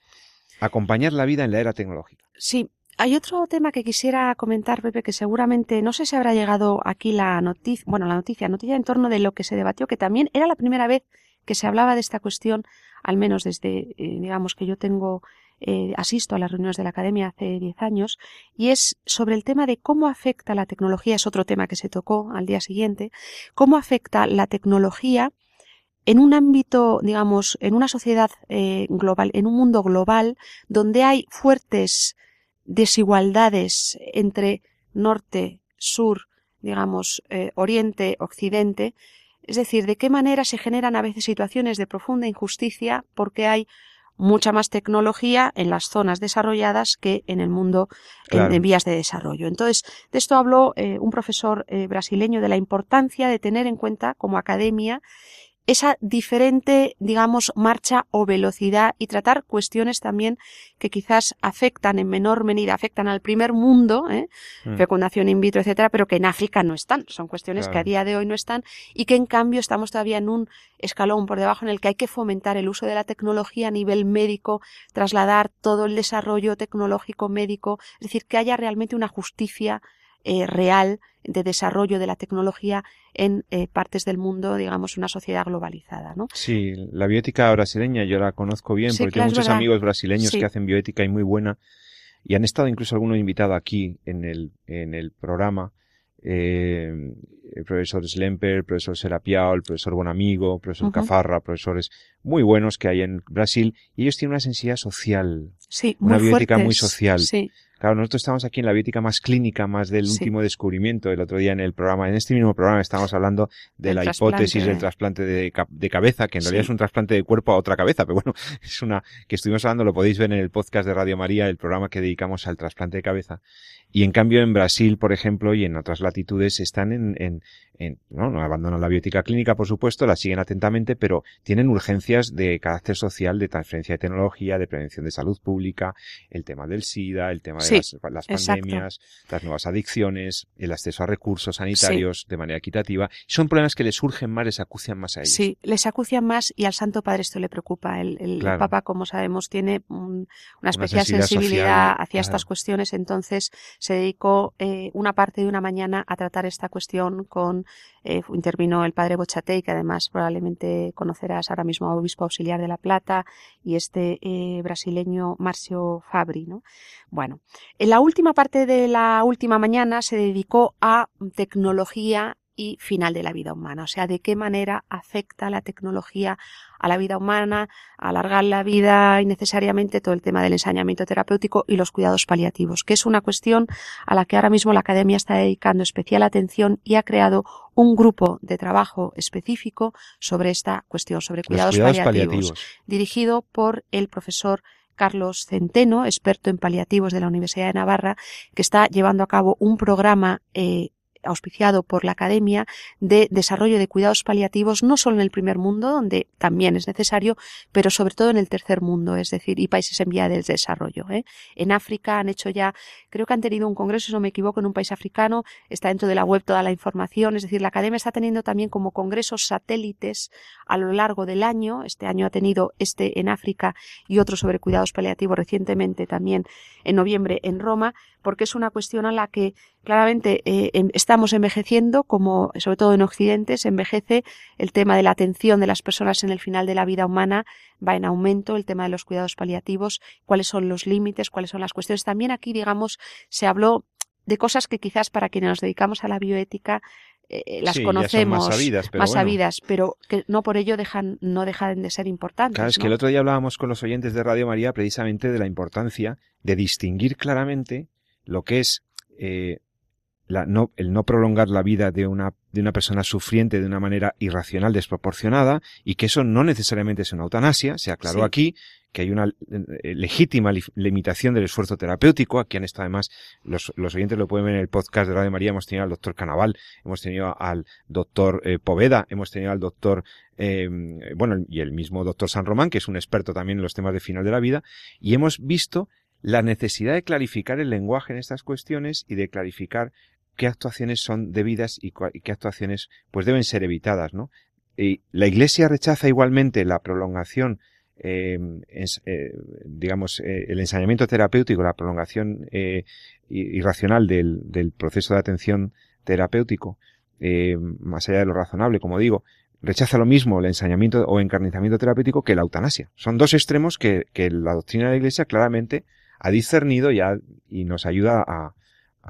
Acompañar la vida en la era tecnológica. Sí, hay otro tema que quisiera comentar, Pepe, que seguramente no sé si habrá llegado aquí la noticia, bueno, la noticia, noticia en torno de lo que se debatió, que también era la primera vez que se hablaba de esta cuestión, al menos desde, eh, digamos, que yo tengo, eh, asisto a las reuniones de la academia hace diez años, y es sobre el tema de cómo afecta la tecnología, es otro tema que se tocó al día siguiente, cómo afecta la tecnología en un ámbito, digamos, en una sociedad eh, global, en un mundo global, donde hay fuertes desigualdades entre norte, sur, digamos, eh, oriente, occidente, es decir, de qué manera se generan a veces situaciones de profunda injusticia porque hay mucha más tecnología en las zonas desarrolladas que en el mundo en, vías de desarrollo. Entonces, de esto habló eh, un profesor eh, brasileño de la importancia de tener en cuenta como academia esa diferente, digamos, marcha o velocidad y tratar cuestiones también que quizás afectan en menor medida, afectan al primer mundo, ¿eh? Mm. fecundación in vitro, etcétera, pero que en África no están. Son cuestiones que a día de hoy no están y que en cambio estamos todavía en un escalón por debajo en el que hay que fomentar el uso de la tecnología a nivel médico, trasladar todo el desarrollo tecnológico médico, es decir, que haya realmente una justicia eh, real de desarrollo de la tecnología en eh, partes del mundo, digamos, una sociedad globalizada, ¿no? Sí, la bioética brasileña yo la conozco bien porque tengo muchos amigos brasileños que hacen bioética y muy buena y han estado incluso algunos invitados aquí en el, en el programa. Eh, el profesor Slemper, el profesor Serapiao, el profesor Bonamigo, el profesor Cafarra, profesores muy buenos que hay en Brasil, y ellos tienen una sensibilidad social, sí, una bioética muy social. Sí. Claro, nosotros estamos aquí en la biótica más clínica, más del último descubrimiento. El otro día en el programa, en este mismo programa, estábamos hablando de la hipótesis del trasplante de, de, cabeza, que en realidad es un trasplante de cuerpo a otra cabeza, pero bueno, es una que estuvimos hablando, lo podéis ver en el podcast de Radio María, el programa que dedicamos al trasplante de cabeza. Y en cambio en Brasil, por ejemplo, y en otras latitudes, están en, en, en no, no abandonan la biótica clínica, por supuesto, la siguen atentamente, pero tienen urgencias de carácter social, de transferencia de tecnología, de prevención de salud pública, el tema del SIDA, el tema de las, pandemias, las nuevas adicciones, el acceso a recursos sanitarios de manera equitativa. Son problemas que les surgen más, les acucian más a ellos. Sí, les acucian más y al Santo Padre esto le preocupa. El, el Papa, como sabemos, tiene una especial sensibilidad hacia estas cuestiones, entonces se dedicó eh, una parte de una mañana a tratar esta cuestión con eh, intervino el padre Bochatey, que además probablemente conocerás ahora mismo, obispo auxiliar de La Plata, y este eh, brasileño Marcio Fabri. ¿no? Bueno, en la última parte de la última mañana se dedicó a tecnología y final de la vida humana, o sea, de qué manera afecta la tecnología a la vida humana, alargar la vida innecesariamente, todo el tema del ensañamiento terapéutico y los cuidados paliativos, que es una cuestión a la que ahora mismo la Academia está dedicando especial atención y ha creado un grupo de trabajo específico sobre esta cuestión, sobre cuidados, paliativos, dirigido por el profesor Carlos Centeno, experto en paliativos de la Universidad de Navarra, que está llevando a cabo un programa eh, auspiciado por la Academia de Desarrollo de Cuidados Paliativos, no solo en el primer mundo, donde también es necesario, pero sobre todo en el tercer mundo, es decir, y países en vía de desarrollo. ¿eh? En África han hecho ya, creo que han tenido un congreso, si no me equivoco, en un país africano, está dentro de la web toda la información, es decir, la Academia está teniendo también como congresos satélites a lo largo del año, este año ha tenido este en África y otro sobre cuidados paliativos recientemente también en noviembre en Roma, porque es una cuestión a la que claramente eh, em, estamos envejeciendo, como sobre todo en Occidente se envejece el tema de la atención de las personas en el final de la vida humana va en aumento, el tema de los cuidados paliativos, cuáles son los límites, cuáles son las cuestiones. También aquí, digamos, se habló de cosas que quizás para quienes nos dedicamos a la bioética eh, eh, las conocemos más sabidas, pero, que no por ello dejan, no dejan de ser importantes. Claro, es que el otro día hablábamos con los oyentes de Radio María precisamente de la importancia de distinguir claramente lo que es eh, la, no, el no prolongar la vida de una, de una persona sufriente de una manera irracional, desproporcionada, y que eso no necesariamente es una eutanasia, se aclaró aquí que hay una eh, legítima limitación del esfuerzo terapéutico. Aquí han estado además, los, los oyentes lo pueden ver en el podcast de Radio María, hemos tenido al doctor Canaval, hemos tenido al doctor eh, Poveda, hemos tenido al doctor, eh, bueno, y el mismo doctor San Román, que es un experto también en los temas de final de la vida, y hemos visto la necesidad de clarificar el lenguaje en estas cuestiones y de clarificar qué actuaciones son debidas y, qué actuaciones pues deben ser evitadas, ¿no? Y la Iglesia rechaza igualmente la prolongación eh, eh, digamos, eh, el ensañamiento terapéutico, la prolongación eh, irracional del, del, proceso de atención terapéutico, más allá de lo razonable, como digo, rechaza lo mismo el ensañamiento o encarnizamiento terapéutico que la eutanasia. Son dos extremos que, que la doctrina de la Iglesia claramente ha discernido y, y nos ayuda a,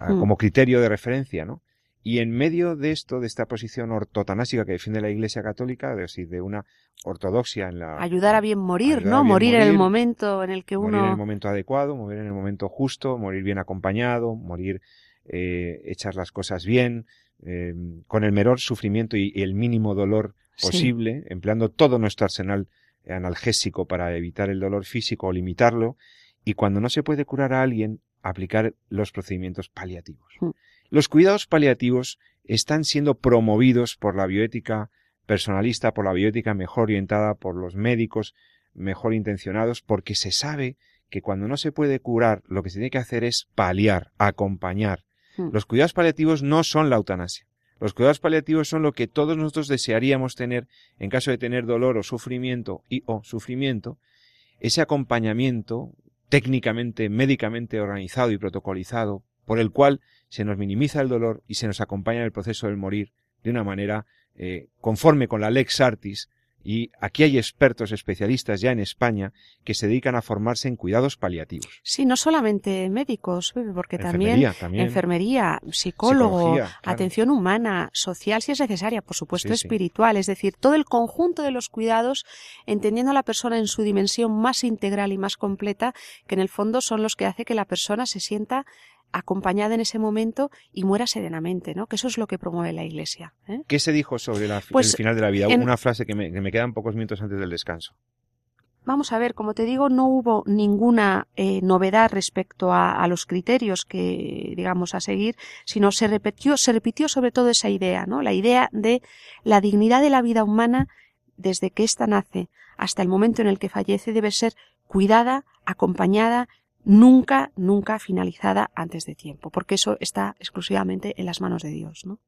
mm. como criterio de referencia, ¿no? Y en medio de esto, de esta posición ortotanásica que defiende la Iglesia Católica, de, de una ortodoxia en la... Ayudar a bien morir, ¿no? Morir, en el momento en el que uno... Morir en el momento adecuado, morir en el momento justo, morir bien acompañado, morir eh, echar las cosas bien, eh, con el menor sufrimiento y, el mínimo dolor posible, empleando todo nuestro arsenal analgésico para evitar el dolor físico o limitarlo, y cuando no se puede curar a alguien, aplicar los procedimientos paliativos. Mm. Los cuidados paliativos están siendo promovidos por la bioética personalista, por la bioética mejor orientada, por los médicos mejor intencionados, porque se sabe que cuando no se puede curar, lo que se tiene que hacer es paliar, acompañar. Hmm. Los cuidados paliativos no son la eutanasia. Los cuidados paliativos son lo que todos nosotros desearíamos tener en caso de tener dolor o sufrimiento y o sufrimiento, ese acompañamiento técnicamente, médicamente organizado y protocolizado por el cual se nos minimiza el dolor y se nos acompaña en el proceso del morir de una manera eh, conforme con la lex artis y aquí hay expertos especialistas ya en España que se dedican a formarse en cuidados paliativos. Sí, no solamente médicos, porque también, enfermería, psicólogo, atención humana, social si es necesaria, por supuesto espiritual, es decir, todo el conjunto de los cuidados, entendiendo a la persona en su dimensión más integral y más completa, que en el fondo son los que hace que la persona se sienta acompañada en ese momento y muera serenamente, ¿no? Que eso es lo que promueve la Iglesia. ¿eh? ¿Qué se dijo sobre pues el final de la vida? Una frase que me, quedan pocos minutos antes del descanso. Vamos a ver, como te digo, no hubo ninguna eh, novedad respecto a, los criterios que, digamos, a seguir, sino se repitió, se repitió sobre todo esa idea, ¿no? La idea de la dignidad de la vida humana desde que ésta nace hasta el momento en el que fallece debe ser cuidada, acompañada, nunca, nunca finalizada antes de tiempo, porque eso está exclusivamente en las manos de Dios, ¿no?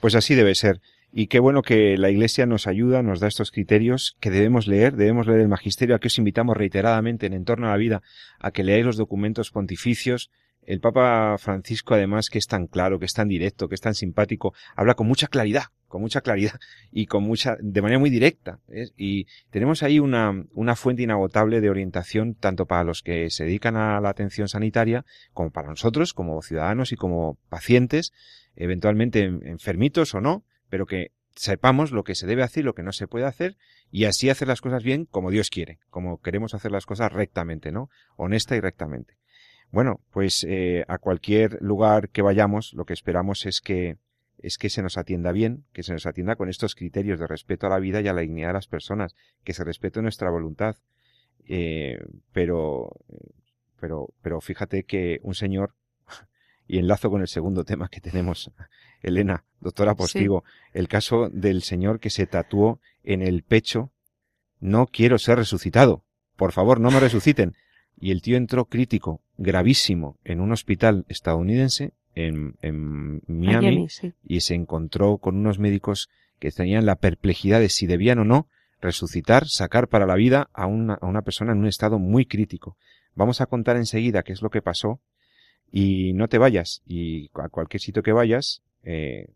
Pues así debe ser. Y qué bueno que la Iglesia nos ayuda, nos da estos criterios que debemos leer, debemos leer el magisterio, a que os invitamos reiteradamente en Entorno a la Vida a que leáis los documentos pontificios. El Papa Francisco, además, que es tan claro, que es tan directo, que es tan simpático, habla con mucha claridad con mucha claridad y con mucha, de manera muy directa. Y tenemos ahí una, una fuente inagotable de orientación tanto para los que se dedican a la atención sanitaria como para nosotros como ciudadanos y como pacientes, eventualmente enfermitos o no, pero que sepamos lo que se debe hacer y lo que no se puede hacer y así hacer las cosas bien como Dios quiere, como queremos hacer las cosas rectamente, ¿no? Honesta y rectamente. Bueno, pues eh, a cualquier lugar que vayamos, lo que esperamos es que es que se nos atienda bien, que se nos atienda con estos criterios de respeto a la vida y a la dignidad de las personas, que se respete nuestra voluntad. Eh, pero, pero, pero fíjate que un señor, y enlazo con el segundo tema que tenemos, Elena, doctora Postigo, el caso del señor que se tatuó en el pecho, no quiero ser resucitado, por favor, no me resuciten. Y el tío entró crítico, gravísimo, en un hospital estadounidense en, Miami, y se encontró con unos médicos que tenían la perplejidad de si debían o no resucitar, sacar para la vida a una, a una persona en un estado muy crítico. Vamos a contar enseguida qué es lo que pasó y no te vayas y a cualquier sitio que vayas, eh,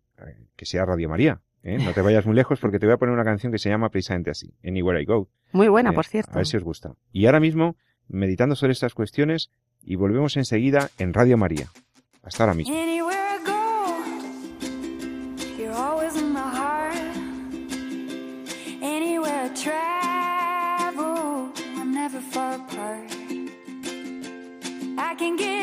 que sea Radio María. ¿eh? No te vayas muy lejos porque te voy a poner una canción que se llama precisamente así, Anywhere I Go. Muy buena, eh, por cierto. A ver si os gusta. Y ahora mismo, meditando sobre estas cuestiones, y volvemos enseguida en Radio María. Hasta ahora mismo. I can get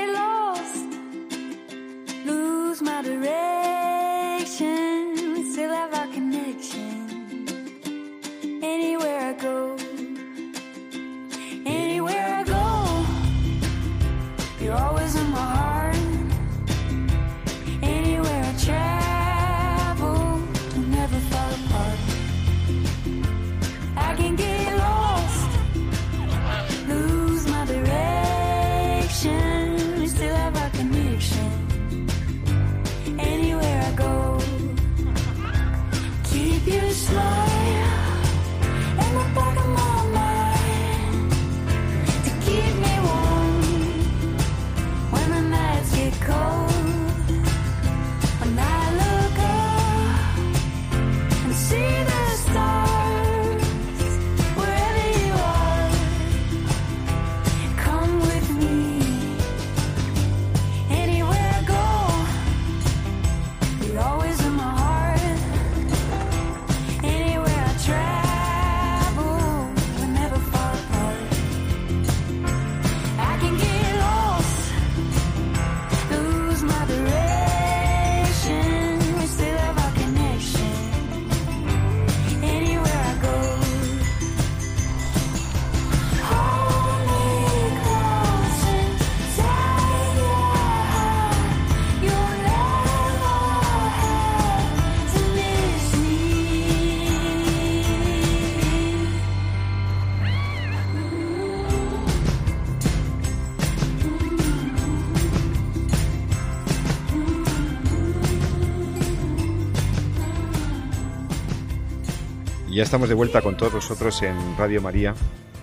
ya estamos de vuelta con todos nosotros en Radio María,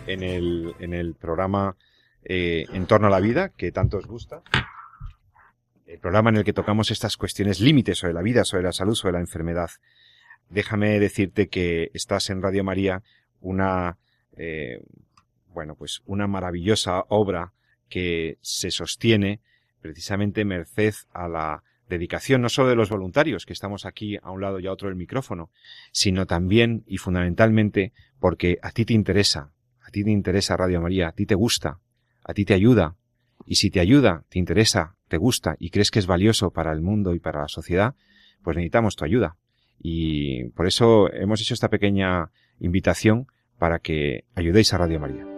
en el, en el programa eh, En torno a la vida, que tanto os gusta. el programa en el que tocamos estas cuestiones límites sobre la vida, sobre la salud, sobre la enfermedad. Déjame decirte que estás en Radio María una, eh, bueno, pues una maravillosa obra que se sostiene precisamente merced a la dedicación no solo de los voluntarios, que estamos aquí a un lado y a otro del micrófono, sino también y fundamentalmente porque a ti te interesa, a ti te interesa Radio María, a ti te gusta, a ti te ayuda, y si te ayuda, te interesa, te gusta y crees que es valioso para el mundo y para la sociedad, pues necesitamos tu ayuda. Y por eso hemos hecho esta pequeña invitación para que ayudéis a Radio María.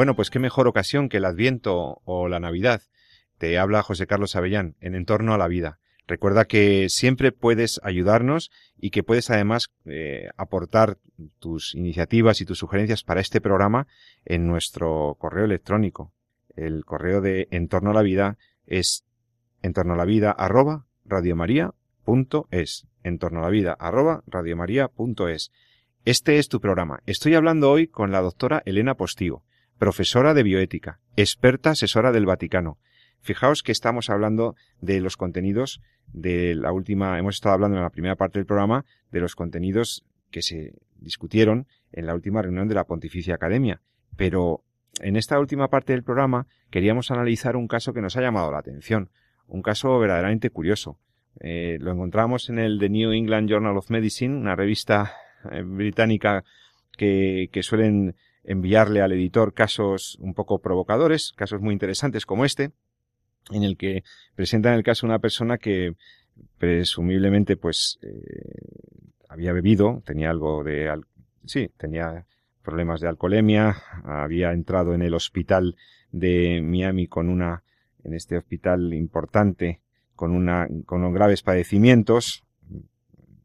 Bueno, pues qué mejor ocasión que el Adviento o la Navidad. Te habla José Carlos Avellán en Entorno a la Vida. Recuerda que siempre puedes ayudarnos y que puedes además eh, aportar tus iniciativas y tus sugerencias para este programa en nuestro correo electrónico. El correo de Entorno a la Vida es entorno a la vida arroba. Entorno a la vida arroba. Este es tu programa. Estoy hablando hoy con la doctora Elena Postigo profesora de bioética, experta asesora del Vaticano. Fijaos que estamos hablando de los contenidos de la última, hemos estado hablando en la primera parte del programa de los contenidos que se discutieron en la última reunión de la Pontificia Academia. Pero en esta última parte del programa queríamos analizar un caso que nos ha llamado la atención, un caso verdaderamente curioso. Eh, lo encontramos en el The New England Journal of Medicine, una revista eh, británica que, que suelen enviarle al editor casos un poco provocadores, casos muy interesantes como este, en el que presentan el caso de una persona que presumiblemente pues eh, había bebido, tenía algo de sí, tenía problemas de alcoholemia, había entrado en el hospital de Miami con una en este hospital importante con una con graves padecimientos,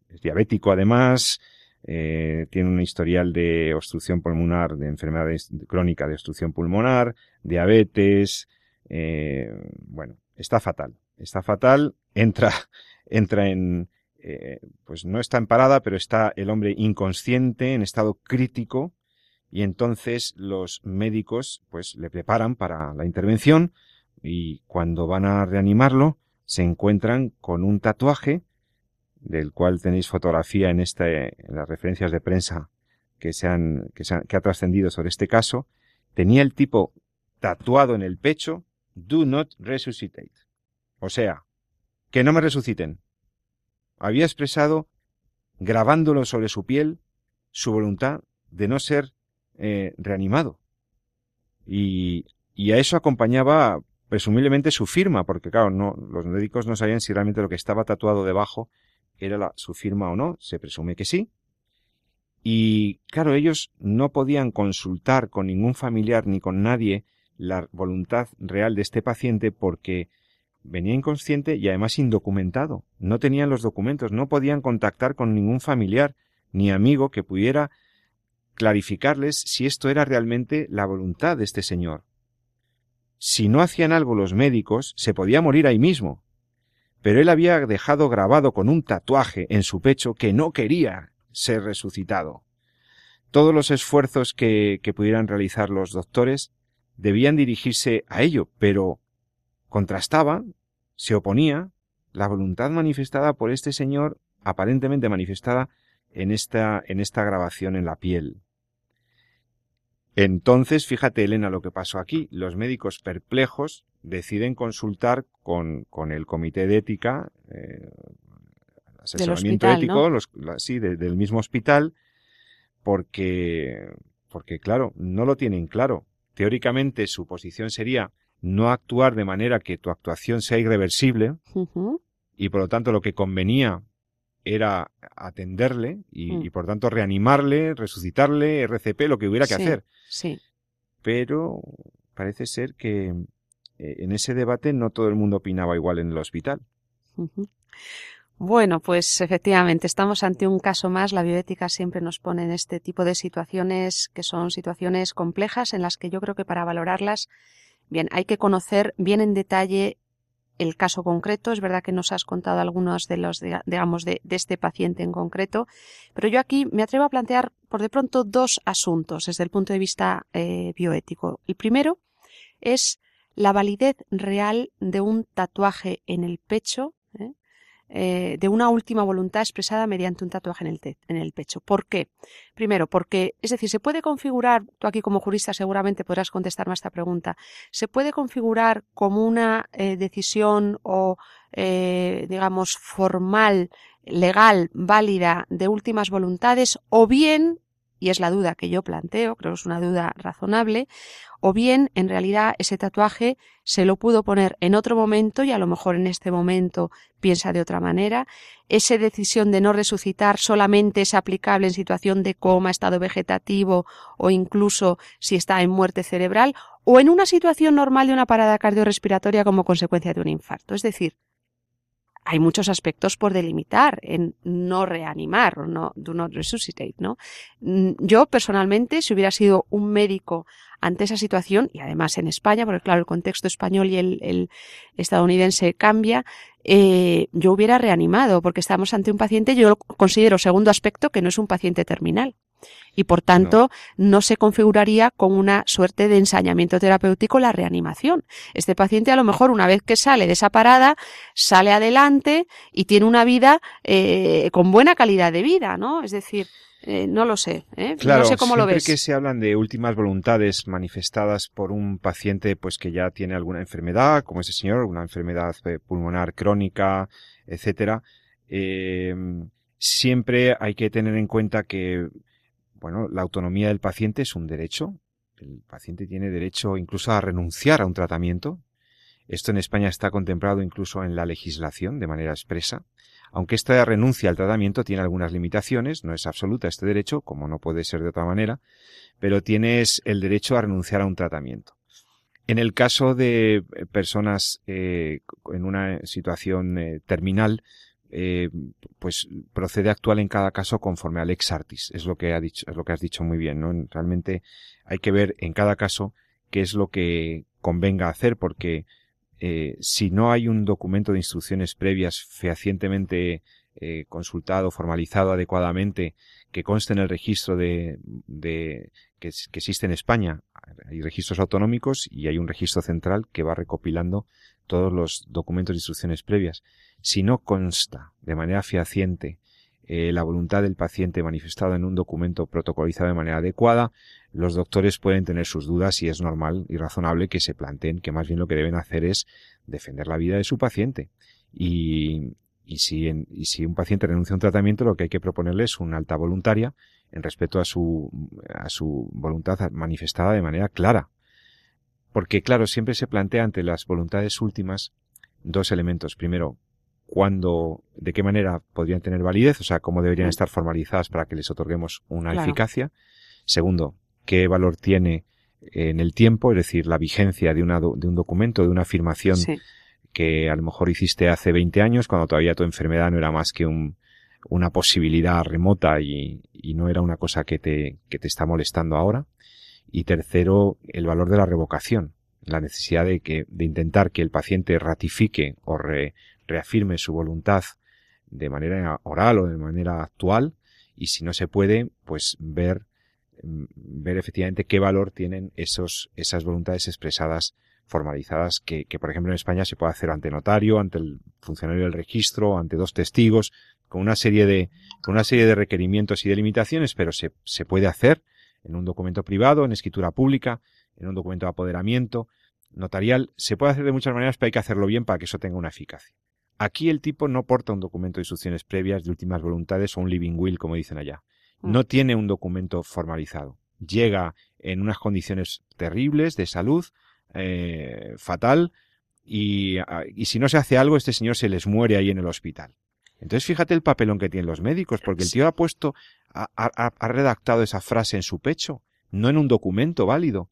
es diabético además, eh, tiene un historial de obstrucción pulmonar, de enfermedad crónica de obstrucción pulmonar, diabetes, eh, bueno, está fatal, está fatal, entra, entra en, eh, pues no está en parada, pero está el hombre inconsciente, en estado crítico, y entonces los médicos pues le preparan para la intervención y cuando van a reanimarlo se encuentran con un tatuaje del cual tenéis fotografía en, este, en las referencias de prensa que, se han, que, que ha trascendido sobre este caso, tenía el tipo tatuado en el pecho, do not resuscitate. O sea, que no me resuciten. Había expresado, grabándolo sobre su piel, su voluntad de no ser eh, reanimado. Y, y a eso acompañaba presumiblemente su firma, porque claro, no, los médicos no sabían si realmente lo que estaba tatuado debajo era su firma o no, se presume que sí. Y claro, ellos no podían consultar con ningún familiar ni con nadie la voluntad real de este paciente porque venía inconsciente y además indocumentado. No tenían los documentos, no podían contactar con ningún familiar ni amigo que pudiera clarificarles si esto era realmente la voluntad de este señor. si no hacían algo los médicos, se podía morir ahí mismo. Pero él había dejado grabado con un tatuaje en su pecho que no quería ser resucitado. Todos los esfuerzos que, que pudieran realizar los doctores debían dirigirse a ello, pero contrastaba, se oponía, la voluntad manifestada por este señor, aparentemente manifestada en esta, en esta grabación en la piel. Entonces, fíjate, Elena, lo que pasó aquí. Los médicos perplejos deciden consultar con, con el comité de ética, eh, asesoramiento ético, los, sí, del mismo hospital, porque, porque, claro, no lo tienen claro. Teóricamente, su posición sería no actuar de manera que tu actuación sea irreversible, y por lo tanto lo que convenía era atenderle y, mm. por tanto reanimarle, resucitarle, RCP, lo que hubiera que hacer. Sí. Pero parece ser que eh, en ese debate no todo el mundo opinaba igual en el hospital. Bueno, pues efectivamente estamos ante un caso más. La bioética siempre nos pone en este tipo de situaciones que son situaciones complejas en las que yo creo que para valorarlas, bien, hay que conocer bien en detalle el caso concreto. Es verdad que nos has contado algunos de los, digamos, de, este paciente en concreto, pero yo aquí me atrevo a plantear por de pronto dos asuntos desde el punto de vista eh, bioético. El primero es la validez real de un tatuaje en el pecho eh, de una última voluntad expresada mediante un tatuaje en el, en el pecho. ¿Por qué? Primero, porque, es decir, se puede configurar, tú aquí como jurista seguramente podrás contestarme a esta pregunta, se puede configurar como una eh, decisión o, eh, digamos, formal, legal, válida de últimas voluntades o bien y es la duda que yo planteo, creo que es una duda razonable, o bien en realidad ese tatuaje se lo pudo poner en otro momento y a lo mejor en este momento piensa de otra manera, esa decisión de no resucitar solamente es aplicable en situación de coma, estado vegetativo o incluso si está en muerte cerebral o en una situación normal de una parada cardiorrespiratoria como consecuencia de un infarto. Es decir, hay muchos aspectos por delimitar en no reanimar o no do not resuscitate, ¿no? Mm, yo personalmente, si hubiera sido un médico ante esa situación, y además en España, porque claro, el contexto español y el, estadounidense cambia, eh, yo hubiera reanimado, porque estamos ante un paciente, yo considero, segundo aspecto, que no es un paciente terminal y por tanto no. se configuraría con una suerte de ensañamiento terapéutico la reanimación. Este paciente a lo mejor una vez que sale de esa parada sale adelante y tiene una vida eh, con buena calidad de vida, ¿no? Es decir, eh, no lo sé, ¿eh? Claro, no sé cómo lo ves. que se hablan de últimas voluntades manifestadas por un paciente pues que ya tiene alguna enfermedad, como ese señor, una enfermedad eh, pulmonar crónica, etcétera, eh, siempre hay que tener en cuenta que bueno, la autonomía del paciente es un derecho. El paciente tiene derecho incluso a renunciar a un tratamiento. Esto en España está contemplado incluso en la legislación de manera expresa. Aunque esta renuncia al tratamiento tiene algunas limitaciones, no es absoluta este derecho, como no puede ser de otra manera, pero tienes el derecho a renunciar a un tratamiento. En el caso de personas eh, en una situación eh, terminal, eh, pues procede a actuar en cada caso conforme al ex artis. Es lo que ha dicho, es lo que has dicho muy bien, ¿no? Realmente hay que ver en cada caso qué es lo que convenga hacer, porque eh, si no hay un documento de instrucciones previas fehacientemente eh, consultado, formalizado adecuadamente, que conste en el registro de, de que, que, existe en España. Hay registros autonómicos y hay un registro central que va recopilando todos los documentos de instrucciones previas. Si no consta de manera fehaciente eh, la voluntad del paciente manifestada en un documento protocolizado de manera adecuada, los doctores pueden tener sus dudas y es normal y razonable que se planteen que más bien lo que deben hacer es defender la vida de su paciente. Y, y, si, y si un paciente renuncia a un tratamiento, lo que hay que proponerle es una alta voluntaria en respeto a su, a su voluntad manifestada de manera clara. Porque, claro, siempre se plantea ante las voluntades últimas dos elementos. Primero, cuándo, de qué manera podrían tener validez, o sea, cómo deberían estar formalizadas para que les otorguemos una eficacia. Segundo, qué valor tiene en el tiempo, es decir, la vigencia de, una, de un documento, de una afirmación que a lo mejor hiciste hace 20 años, cuando todavía tu enfermedad no era más que un, una posibilidad remota y, y, no era una cosa que te, que te está molestando ahora. Y tercero, el valor de la revocación. la necesidad de que, de intentar que el paciente ratifique o reafirme su voluntad de manera oral o de manera actual, y si no se puede, pues ver, mm, ver efectivamente qué valor tienen esos, esas voluntades expresadas formalizadas que, que, por ejemplo, en España se puede hacer ante notario, ante el funcionario del registro, ante dos testigos, con una serie de, con una serie de requerimientos y de limitaciones, pero se, se puede hacer en un documento privado, en escritura pública, en un documento de apoderamiento, notarial. Se puede hacer de muchas maneras, pero hay que hacerlo bien para que eso tenga una eficacia. Aquí el tipo no porta un documento de instrucciones previas de últimas voluntades o un living will, como dicen allá. Mm. No tiene un documento formalizado. Llega en unas condiciones terribles de salud, eh, fatal, y, y si no se hace algo, este señor se les muere ahí en el hospital. Entonces fíjate el papelón que tienen los médicos, porque el tío ha puesto, ha, ha, redactado esa frase en su pecho, no en un documento válido.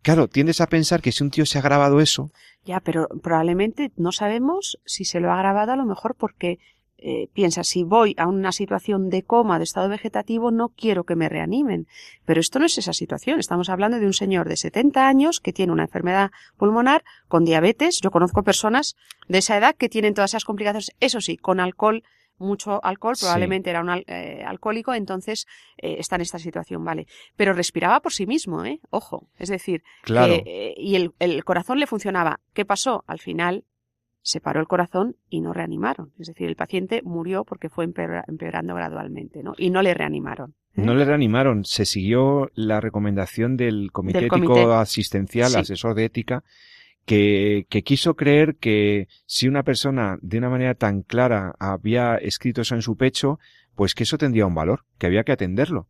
Claro, tiendes a pensar que si un tío se ha grabado eso. Ya, pero probablemente no sabemos si se lo ha grabado a lo mejor porque eh, piensa, si voy a una situación de coma, de estado vegetativo, no quiero que me reanimen. Pero esto no es esa situación. Estamos hablando de un señor de 70 años que tiene una enfermedad pulmonar con diabetes. Yo conozco personas de esa edad que tienen todas esas complicaciones. Eso sí, con alcohol mucho alcohol, probablemente era un eh, alcohólico, entonces eh, está en esta situación, vale. Pero respiraba por sí mismo, ¿eh? Ojo. Es decir, claro. y el, el, corazón le funcionaba. ¿Qué pasó? Al final se paró el corazón y no reanimaron. Es decir, el paciente murió porque fue empeorando gradualmente, ¿no? Y no le reanimaron. ¿eh? No le reanimaron, se siguió la recomendación del Comité Ético Asistencial, asesor de ética, que, que, quiso creer que si una persona de una manera tan clara había escrito eso en su pecho, pues que eso tendría un valor, que había que atenderlo.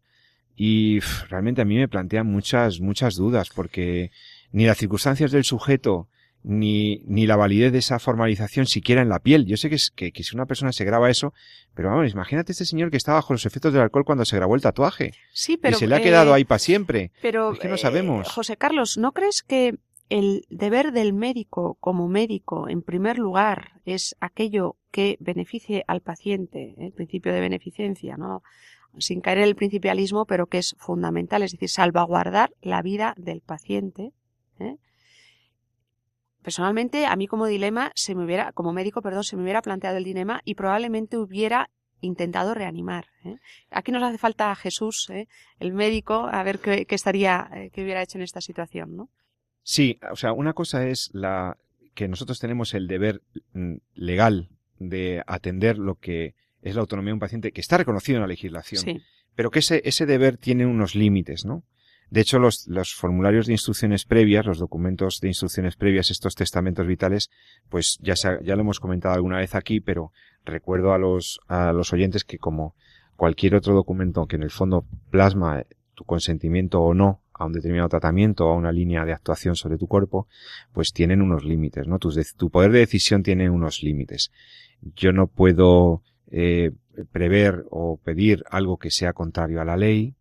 Y realmente a mí me plantean muchas, muchas dudas, porque ni las circunstancias del sujeto, ni, ni la validez de esa formalización siquiera en la piel. Yo sé que, es, que, que si una persona se graba eso, pero vamos, imagínate este señor que estaba bajo los efectos del alcohol cuando se grabó el tatuaje. Sí, pero. Y se le ha quedado eh, ahí para siempre. Pero. Es que no sabemos. Eh, José Carlos, ¿no crees que el deber del médico como médico, en primer lugar, es aquello que beneficie al paciente, el principio de beneficencia, ¿no? Sin caer en el principialismo, pero que es fundamental, es decir, salvaguardar la vida del paciente. ¿eh? Personalmente, a mí como dilema, se me hubiera, como médico, perdón, se me hubiera planteado el dilema y probablemente hubiera intentado reanimar. ¿eh? Aquí nos hace falta Jesús, ¿eh? el médico, a ver qué, qué estaría, eh, qué hubiera hecho en esta situación, ¿no? Sí, o sea, una cosa es la que nosotros tenemos el deber mm, legal de atender lo que es la autonomía de un paciente que está reconocido en la legislación, Sí. pero que ese, ese deber tiene unos límites, ¿no? De hecho, los, los formularios de instrucciones previas, los documentos de instrucciones previas, estos testamentos vitales, pues ya, se ya lo hemos comentado alguna vez aquí, pero recuerdo a los, a los oyentes que como cualquier otro documento que en el fondo plasma tu consentimiento o no a un determinado tratamiento o a una línea de actuación sobre tu cuerpo, pues tienen unos límites, ¿no? De- tu poder de decisión tiene unos límites. Yo no puedo eh, prever o pedir algo que sea contrario a la ley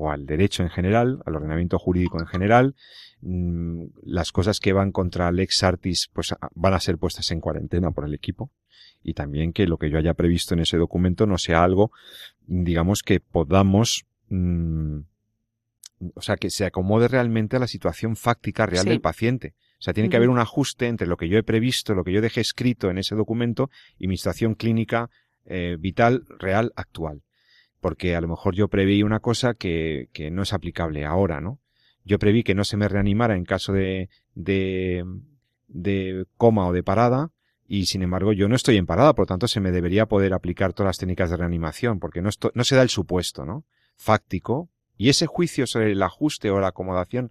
o al derecho en general, al ordenamiento jurídico en general. Mm, Las cosas que van contra Lex Artis pues a- van a ser puestas en cuarentena por el equipo y también que lo que yo haya previsto en ese documento no sea algo, digamos, que podamos, mm, o sea, que se acomode realmente a la situación fáctica real Sí. del paciente. O sea, tiene que haber un ajuste entre lo que yo he previsto, lo que yo dejé escrito en ese documento y mi situación clínica eh, vital real actual. Porque a lo mejor yo preví una cosa que, que no es aplicable ahora, ¿no? Yo preví que no se me reanimara en caso de, de, de coma o de parada, y sin embargo yo no estoy en parada, por lo tanto se me debería poder aplicar todas las técnicas de reanimación, porque no, no se da el supuesto, ¿no? Fáctico. Y ese juicio sobre el ajuste o la acomodación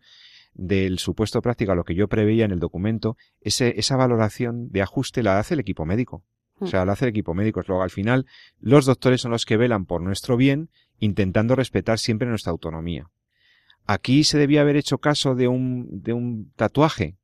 del supuesto práctico a lo que yo preveía en el documento, ese, esa valoración de ajuste la hace el equipo médico. O sea, la hace el equipo médico. Luego, al final, los doctores son los que velan por nuestro bien, intentando respetar siempre nuestra autonomía. Aquí se debía haber hecho caso de un, de un tatuaje.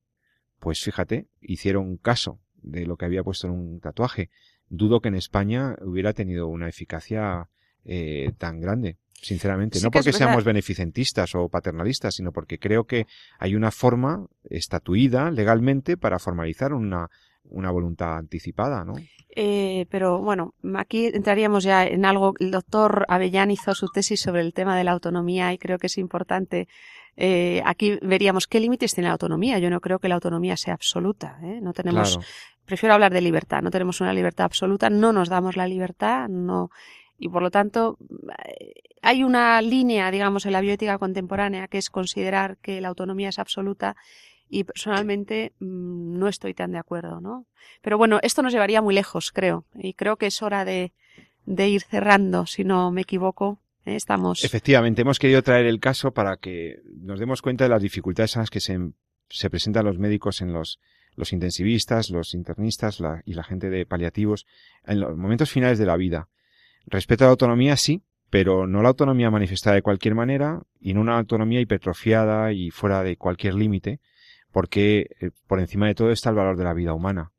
Pues fíjate, hicieron caso de lo que había puesto en un tatuaje. Dudo que en España hubiera tenido una eficacia eh, tan grande, sinceramente. Sí no porque seamos beneficentistas o paternalistas, sino porque creo que hay una forma estatuida legalmente para formalizar una, una voluntad anticipada, ¿no? Eh, pero bueno, aquí entraríamos ya en algo. El doctor Avellán hizo su tesis sobre el tema de la autonomía y creo que es importante. Eh, aquí veríamos qué límites tiene la autonomía. Yo no creo que la autonomía sea absoluta. ¿eh? No tenemos. Prefiero hablar de libertad. No tenemos una libertad absoluta. No nos damos la libertad. No. Y por lo tanto, hay una línea, digamos, en la bioética contemporánea que es considerar que la autonomía es absoluta y personalmente mm, no estoy tan de acuerdo, ¿no? Pero bueno, esto nos llevaría muy lejos, creo, y creo que es hora de, de ir cerrando, si no me equivoco. ¿eh? Estamos. Efectivamente, hemos querido traer el caso para que nos demos cuenta de las dificultades a las que se, se presentan los médicos en los, los intensivistas, los internistas y la gente de paliativos en los momentos finales de la vida. Respeto a la autonomía, sí, pero no la autonomía manifestada de cualquier manera y no una autonomía hipertrofiada y fuera de cualquier límite, porque eh, por encima de todo está el valor de la vida humana.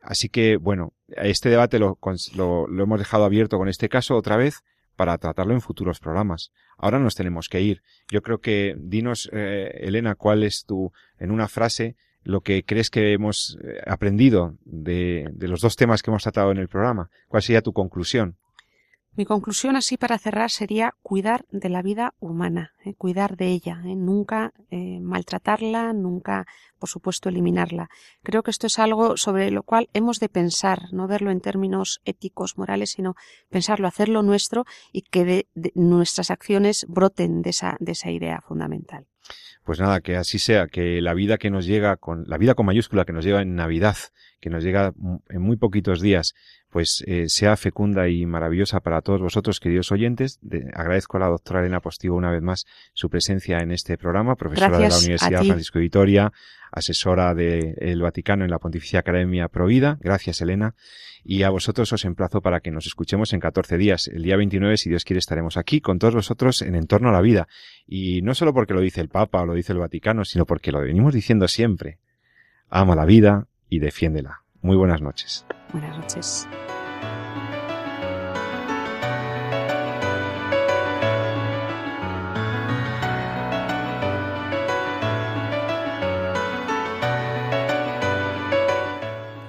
Así que, bueno, este debate lo, lo, hemos dejado abierto con este caso otra vez para tratarlo en futuros programas. Ahora nos tenemos que ir. Yo creo que, dinos, eh, Elena, cuál es tu, en una frase, lo que crees que hemos eh, aprendido de, de los dos temas que hemos tratado en el programa. ¿Cuál sería tu conclusión? Mi conclusión así para cerrar sería cuidar de la vida humana, ¿eh? cuidar de ella, ¿eh? nunca eh, maltratarla, nunca, por supuesto, eliminarla. Creo que esto es algo sobre lo cual hemos de pensar, no verlo en términos éticos, morales, sino pensarlo, hacerlo nuestro y que de, nuestras acciones broten de esa, de esa idea fundamental. Pues nada, que así sea, que la vida que nos llega con, la vida con mayúscula que nos llega en Navidad, que nos llega en muy poquitos días, pues eh, sea fecunda y maravillosa para todos vosotros, queridos oyentes. agradezco a la doctora Elena Postigo una vez más su presencia en este programa, profesora de la Universidad Francisco Vitoria, asesora del Vaticano en la Pontificia Academia Provida. Gracias, Elena. Y a vosotros os emplazo para que nos escuchemos en 14 días. El día 29, si Dios quiere, estaremos aquí con todos vosotros en Entorno a la Vida. Y no solo porque lo dice el Papa o lo dice el Vaticano, sino porque lo venimos diciendo siempre. Ama la vida y defiéndela. Muy buenas noches. Buenas noches.